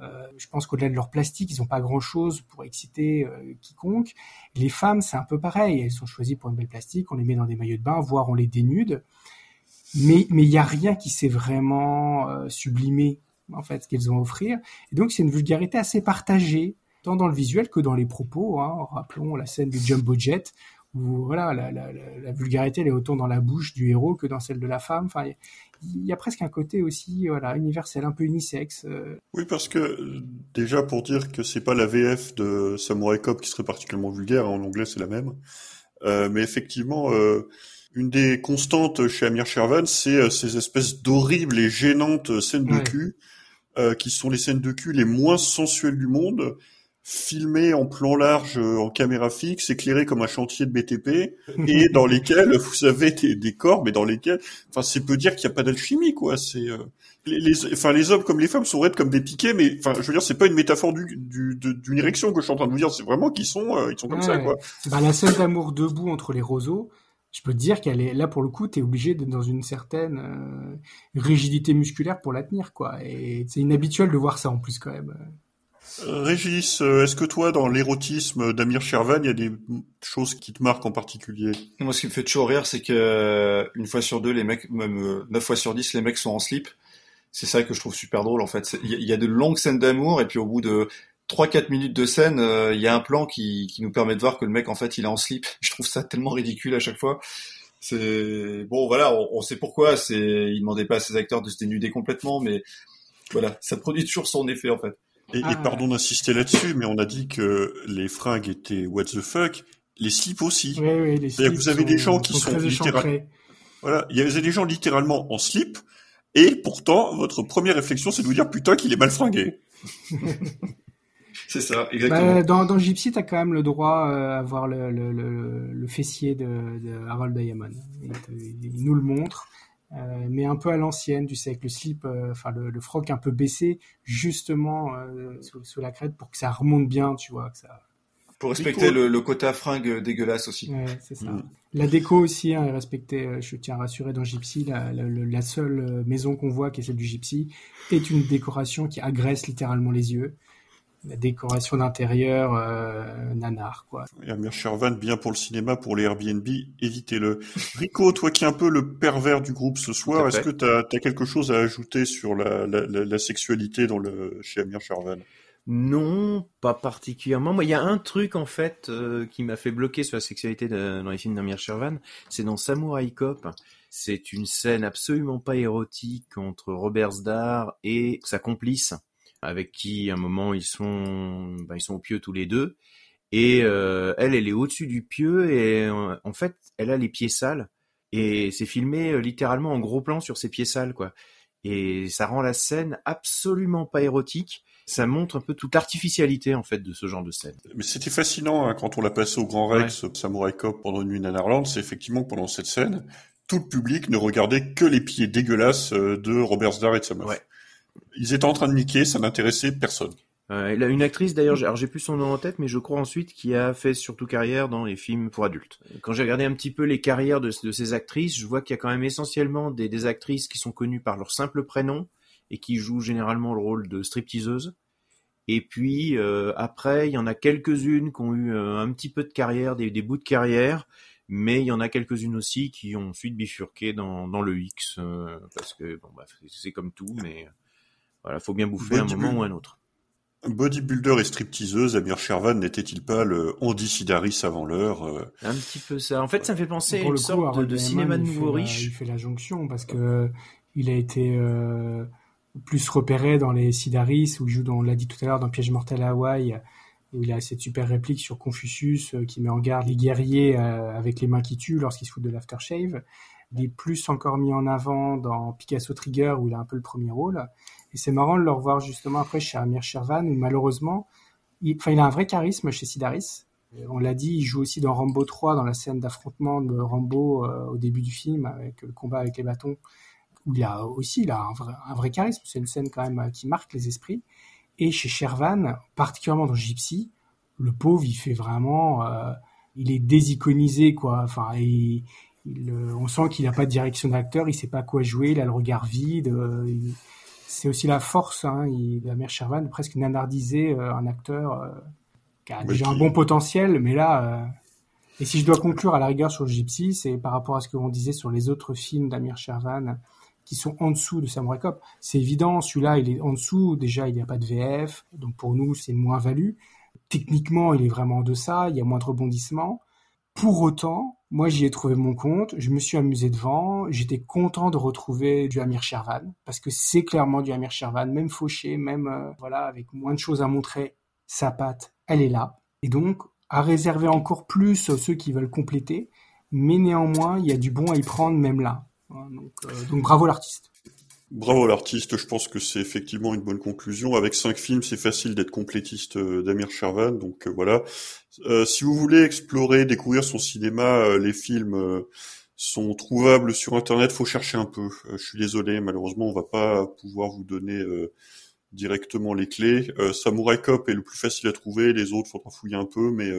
euh, je pense qu'au-delà de leur plastique, ils n'ont pas grand-chose pour exciter euh, quiconque. Les femmes, c'est un peu pareil. Elles sont choisies pour une belle plastique, on les met dans des maillots de bain, voire on les dénude. Mais il y a rien qui s'est vraiment sublimé en fait ce qu'elles ont à offrir. Et donc c'est une vulgarité assez partagée, tant dans le visuel que dans les propos. Hein. Rappelons la scène du jumbo jet où voilà la, la, la, la vulgarité elle est autant dans la bouche du héros que dans celle de la femme. Enfin, il y a presque un côté aussi voilà universel, un peu unisexe. euh. Oui, parce que déjà pour dire que c'est pas la VF de Samurai Cop qui serait particulièrement vulgaire, hein, en anglais c'est la même. Euh, mais effectivement, euh, une des constantes chez Amir Shervan, c'est euh, ces espèces d'horribles et gênantes scènes de cul, euh, qui sont les scènes de cul les moins sensuelles du monde, filmées en plan large, euh, en caméra fixe, éclairées comme un chantier de BTP, et dans lesquelles vous avez des, des corps, mais dans lesquels, enfin, c'est peu dire qu'il n'y a pas d'alchimie, quoi. C'est euh, les, les, enfin, les hommes comme les femmes sont raides comme des piquets, mais enfin, je veux dire, c'est pas une métaphore du, du, de- d'une érection que je suis en train de vous dire, c'est vraiment qu'ils sont, euh, ils sont comme ça, quoi. Bah, la scène d'amour debout entre les roseaux, je peux te dire qu'elle est là pour le coup, t'es obligé d'être dans une certaine euh, rigidité musculaire pour la tenir, quoi. Et c'est inhabituel de voir ça en plus quand même. Euh, Régis, euh, est-ce que toi, dans l'érotisme d'Amir Shervan, il y a des choses qui te marquent en particulier? Moi, ce qui me fait toujours rire, c'est que une fois sur deux, les mecs, même euh, neuf fois sur dix, les mecs sont en slip. C'est ça que je trouve super drôle, en fait. Il y a de longues scènes d'amour, et puis au bout de 3-4 minutes de scène, euh, il y a un plan qui, qui nous permet de voir que le mec, en fait, il est en slip. Je trouve ça tellement ridicule à chaque fois. C'est bon, voilà, on, on sait pourquoi. C'est, il demandait pas à ses acteurs de se dénuder complètement, mais voilà, ça produit toujours son effet, en fait. Et, et pardon d'insister là-dessus, mais on a dit que les fringues étaient what the fuck, les slips aussi. Oui, oui, les slips vous avez des gens qui sont sont très littéralement, échancrés. voilà, il y avait des gens littéralement en slip, et pourtant, votre première réflexion, c'est de vous dire, putain, qu'il est mal fringué. C'est ça, Bah, dans, dans Gypsy, t'as quand même le droit euh, à voir le, le, le, le fessier de, de Harold Diamond. Il, te- il nous le montre, euh, mais un peu à l'ancienne, tu sais, avec le slip, euh, enfin le, le froc un peu baissé, justement euh, sous, sous la crête pour que ça remonte bien, tu vois. Que ça... Pour respecter le, le quota fringue dégueulasse aussi. Ouais, c'est ça. Mm. La déco aussi hein, est respectée, je tiens à rassurer, dans Gypsy, la, la, la seule maison qu'on voit, qui est celle du Gypsy, est une décoration qui agresse littéralement les yeux. La décoration d'intérieur, euh, nanar, quoi. Et Amir Shervan, bien pour le cinéma, pour les Airbnb, évitez-le. Rico, toi qui es un peu le pervers du groupe ce soir, est-ce que tu as, quelque chose à ajouter sur la, la, la, la sexualité dans le, chez Amir Shervan? Non, pas particulièrement. Moi, il y a un truc en fait euh, qui m'a fait bloquer sur la sexualité de- dans les films d'Amir Shervan, c'est dans Samurai Cop. C'est une scène absolument pas érotique entre Robert Sdar et sa complice, avec qui à un moment ils sont, ben, ils sont au pieu tous les deux. Et euh, elle, elle est au-dessus du pieu et euh, en fait, elle a les pieds sales et c'est filmé euh, littéralement en gros plan sur ses pieds sales, quoi. Et ça rend la scène absolument pas érotique. Ça montre un peu toute l'artificialité en fait de ce genre de scène. Mais c'était fascinant hein, quand on l'a passé au Grand Rex Samurai Cop pendant une nuit à Narland, c'est effectivement que pendant cette scène, tout le public ne regardait que les pieds dégueulasses euh, de Robert Sdar et de sa meuf. Ils étaient en train de niquer, ça n'intéressait personne. Une actrice d'ailleurs, alors j'ai plus son nom en tête, mais je crois ensuite qui a fait surtout carrière dans les films pour adultes. Quand j'ai regardé un petit peu les carrières de, ces actrices, je vois qu'il y a quand même essentiellement des, actrices qui sont connues par leur simple prénom et qui jouent généralement le rôle de stripteaseuses. Et puis euh, après, il y en a quelques-unes qui ont eu euh, un petit peu de carrière, des, bouts de carrière, mais il y en a quelques-unes aussi qui ont ensuite bifurqué dans, le X, euh, parce que c'est comme tout, mais voilà, faut bien bouffer un moment ou un autre. Bodybuilder et stripteaseuse, Amir Shervan n'était-il pas le Andy Sidaris avant l'heure euh Un petit peu ça. En fait, ça me fait penser à une sorte de, de cinéma de nouveau riche. il fait la jonction parce que il a été euh, plus repéré dans les Sidaris où il joue, dans, on l'a dit tout à l'heure, dans Piège mortel à Hawaï, où il a cette super réplique sur Confucius euh, qui met en garde les guerriers euh, avec les mains qui tuent lorsqu'ils se foutent de l'aftershave. Il est plus encore mis en avant dans Picasso Trigger où il a un peu le premier rôle. Et c'est marrant de le revoir justement après chez Amir Shervan, où malheureusement, il, enfin, il a un vrai charisme chez Sidaris. On l'a dit, il joue aussi dans Rambo 3, dans la scène d'affrontement de Rambo euh, au début du film, avec le combat avec les bâtons, où il a aussi il a un, vrai, charisme. C'est une scène quand même qui marque les esprits. Et chez Shervan, particulièrement dans Gypsy, le pauvre, il fait vraiment, euh, il est désiconisé quoi. Enfin, on sent qu'il n'a pas de direction d'acteur, il sait pas quoi jouer, il a le regard vide. Euh, c'est aussi la force hein, il, la mère presque nanardiser euh, un acteur euh, qui a déjà qui... un bon potentiel, mais là. Euh... Et si je dois conclure à la rigueur sur le Gypsy, c'est par rapport à ce que l'on disait sur les autres films d'Amir Shervan qui sont en dessous de Samurai Cop. C'est évident, celui-là, il est en dessous. Déjà, il n'y a pas de VF, donc pour nous, c'est une moins-value. Techniquement, il est vraiment en deçà, il y a moins de rebondissements. Pour autant, moi, j'y ai trouvé mon compte, je me suis amusé devant, j'étais content de retrouver du Amir Shervan, parce que c'est clairement du Amir Shervan, même fauché, même euh, voilà, avec moins de choses à montrer, sa patte, elle est là. Et donc, à réserver encore plus ceux qui veulent compléter, mais néanmoins, il y a du bon à y prendre même là. Donc, euh, donc bravo l'artiste. Bravo l'artiste, je pense que c'est effectivement une bonne conclusion. Avec cinq films, c'est facile d'être complétiste d'Amir Shervan, donc euh, voilà. Euh, si vous voulez explorer, découvrir son cinéma, euh, les films euh, sont trouvables sur Internet, faut chercher un peu. je suis désolé, malheureusement, on va pas pouvoir vous donner directement les clés. Samurai Cop est le plus facile à trouver, les autres, faudra fouiller un peu, mais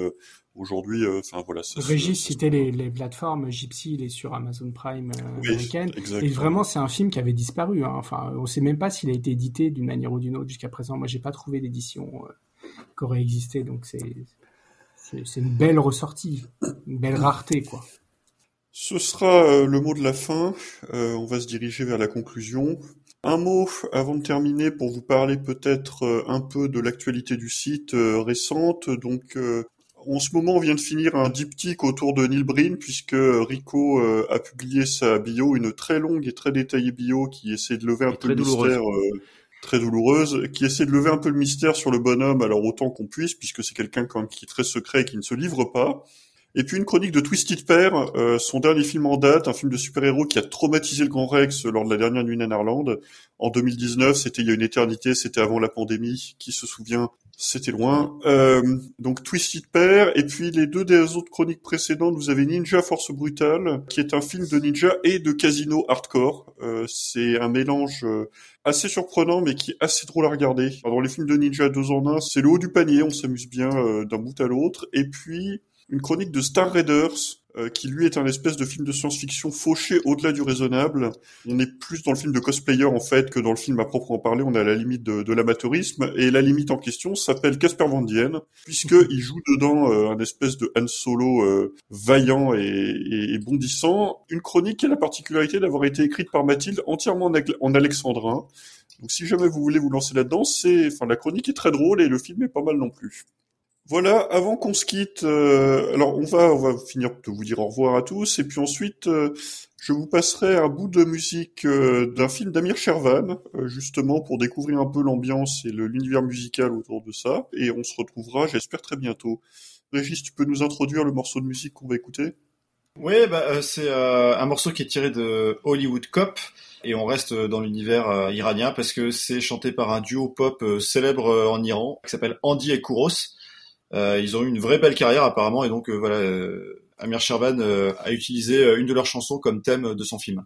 aujourd'hui, enfin voilà. Ça, Régis citait les, les, plateformes. Gypsy, il est sur Amazon Prime euh, oui, américaine. Et vraiment, c'est un film qui avait disparu. Hein. Enfin, on sait même pas s'il a été édité d'une manière ou d'une autre jusqu'à présent. Moi, j'ai pas trouvé d'édition euh, qui aurait existé. Donc, c'est c'est une belle ressortie, une belle rareté, quoi. Ce sera euh, le mot de la fin. Euh, on va se diriger vers la conclusion. Un mot avant de terminer pour vous parler peut-être euh, un peu de l'actualité du site euh, récente. Donc, en ce moment, on vient de finir un diptyque autour de Neil Breen puisque Rico a publié sa bio, une très longue et très détaillée bio qui essaie de lever un et peu le mystère très douloureuse, qui essaie de lever un peu le mystère sur le bonhomme, alors autant qu'on puisse, puisque c'est quelqu'un quand même qui est très secret et qui ne se livre pas. Et puis une chronique de Twisted Pair, euh, son dernier film en date, un film de super-héros qui a traumatisé le Grand Rex lors de la dernière nuit en Irlande. En 2019, c'était il y a une éternité, c'était avant la pandémie. Qui se souvient C'était loin. Euh, donc Twisted Pair, et puis les deux des autres chroniques précédentes, vous avez Ninja Force Brutale, qui est un film de ninja et de casino hardcore. Euh, c'est un mélange assez surprenant, mais qui est assez drôle à regarder. Alors, les films de ninja deux en un, c'est le haut du panier, on s'amuse bien euh, d'un bout à l'autre. Et puis une chronique de Star Raiders, euh, qui lui est un espèce de film de science-fiction fauché au-delà du raisonnable. On est plus dans le film de cosplayer en fait que dans le film à proprement parler. On est à la limite de, de l'amateurisme et la limite en question s'appelle Casper Van Dien puisque il joue dedans euh, un espèce de Han Solo euh, vaillant et, et, et, bondissant. Une chronique qui a la particularité d'avoir été écrite par Mathilde entièrement en, en alexandrin. Donc si jamais vous voulez vous lancer là-dedans, c'est, enfin la chronique est très drôle et le film est pas mal non plus. Voilà, avant qu'on se quitte, euh, alors on va, on va finir de vous dire au revoir à tous, et puis ensuite, euh, je vous passerai un bout de musique euh, d'un film d'Amir Shervan, justement pour découvrir un peu l'ambiance et l'univers musical autour de ça, et on se retrouvera, j'espère, très bientôt. Régis, tu peux nous introduire le morceau de musique qu'on va écouter? Oui, bah, c'est un morceau qui est tiré de Hollywood Cop, et on reste dans l'univers iranien parce que c'est chanté par un duo pop célèbre en Iran qui s'appelle Andy et Kouros. Euh, ils ont eu une vraie belle carrière apparemment et donc euh, voilà, euh, Amir Shervan a utilisé une de leurs chansons comme thème de son film.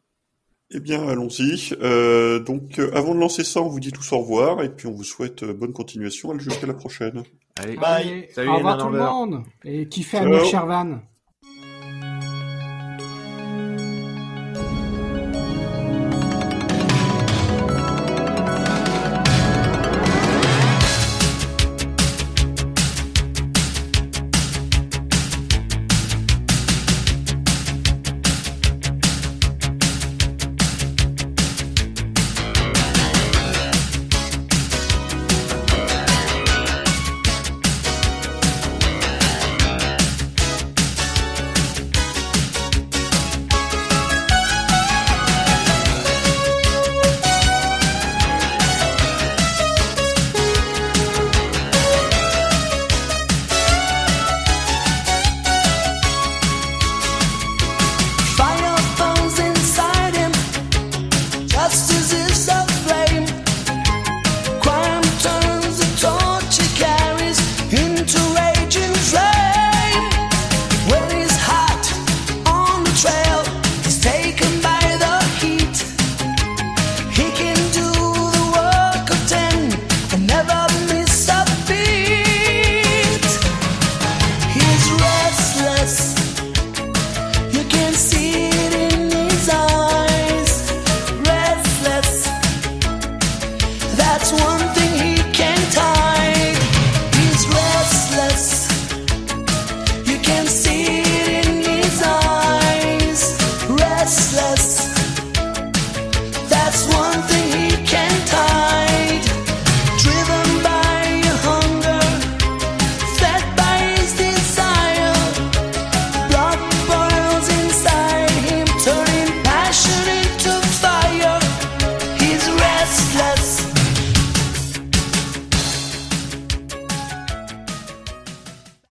Eh bien, allons-y. Euh, donc, euh, avant de lancer ça, on vous dit tous au revoir et puis on vous souhaite euh, bonne continuation. Jusqu'à la prochaine. Allez, Allez, Salut au les revoir tout le monde. Et kiffez. Amir Shervan.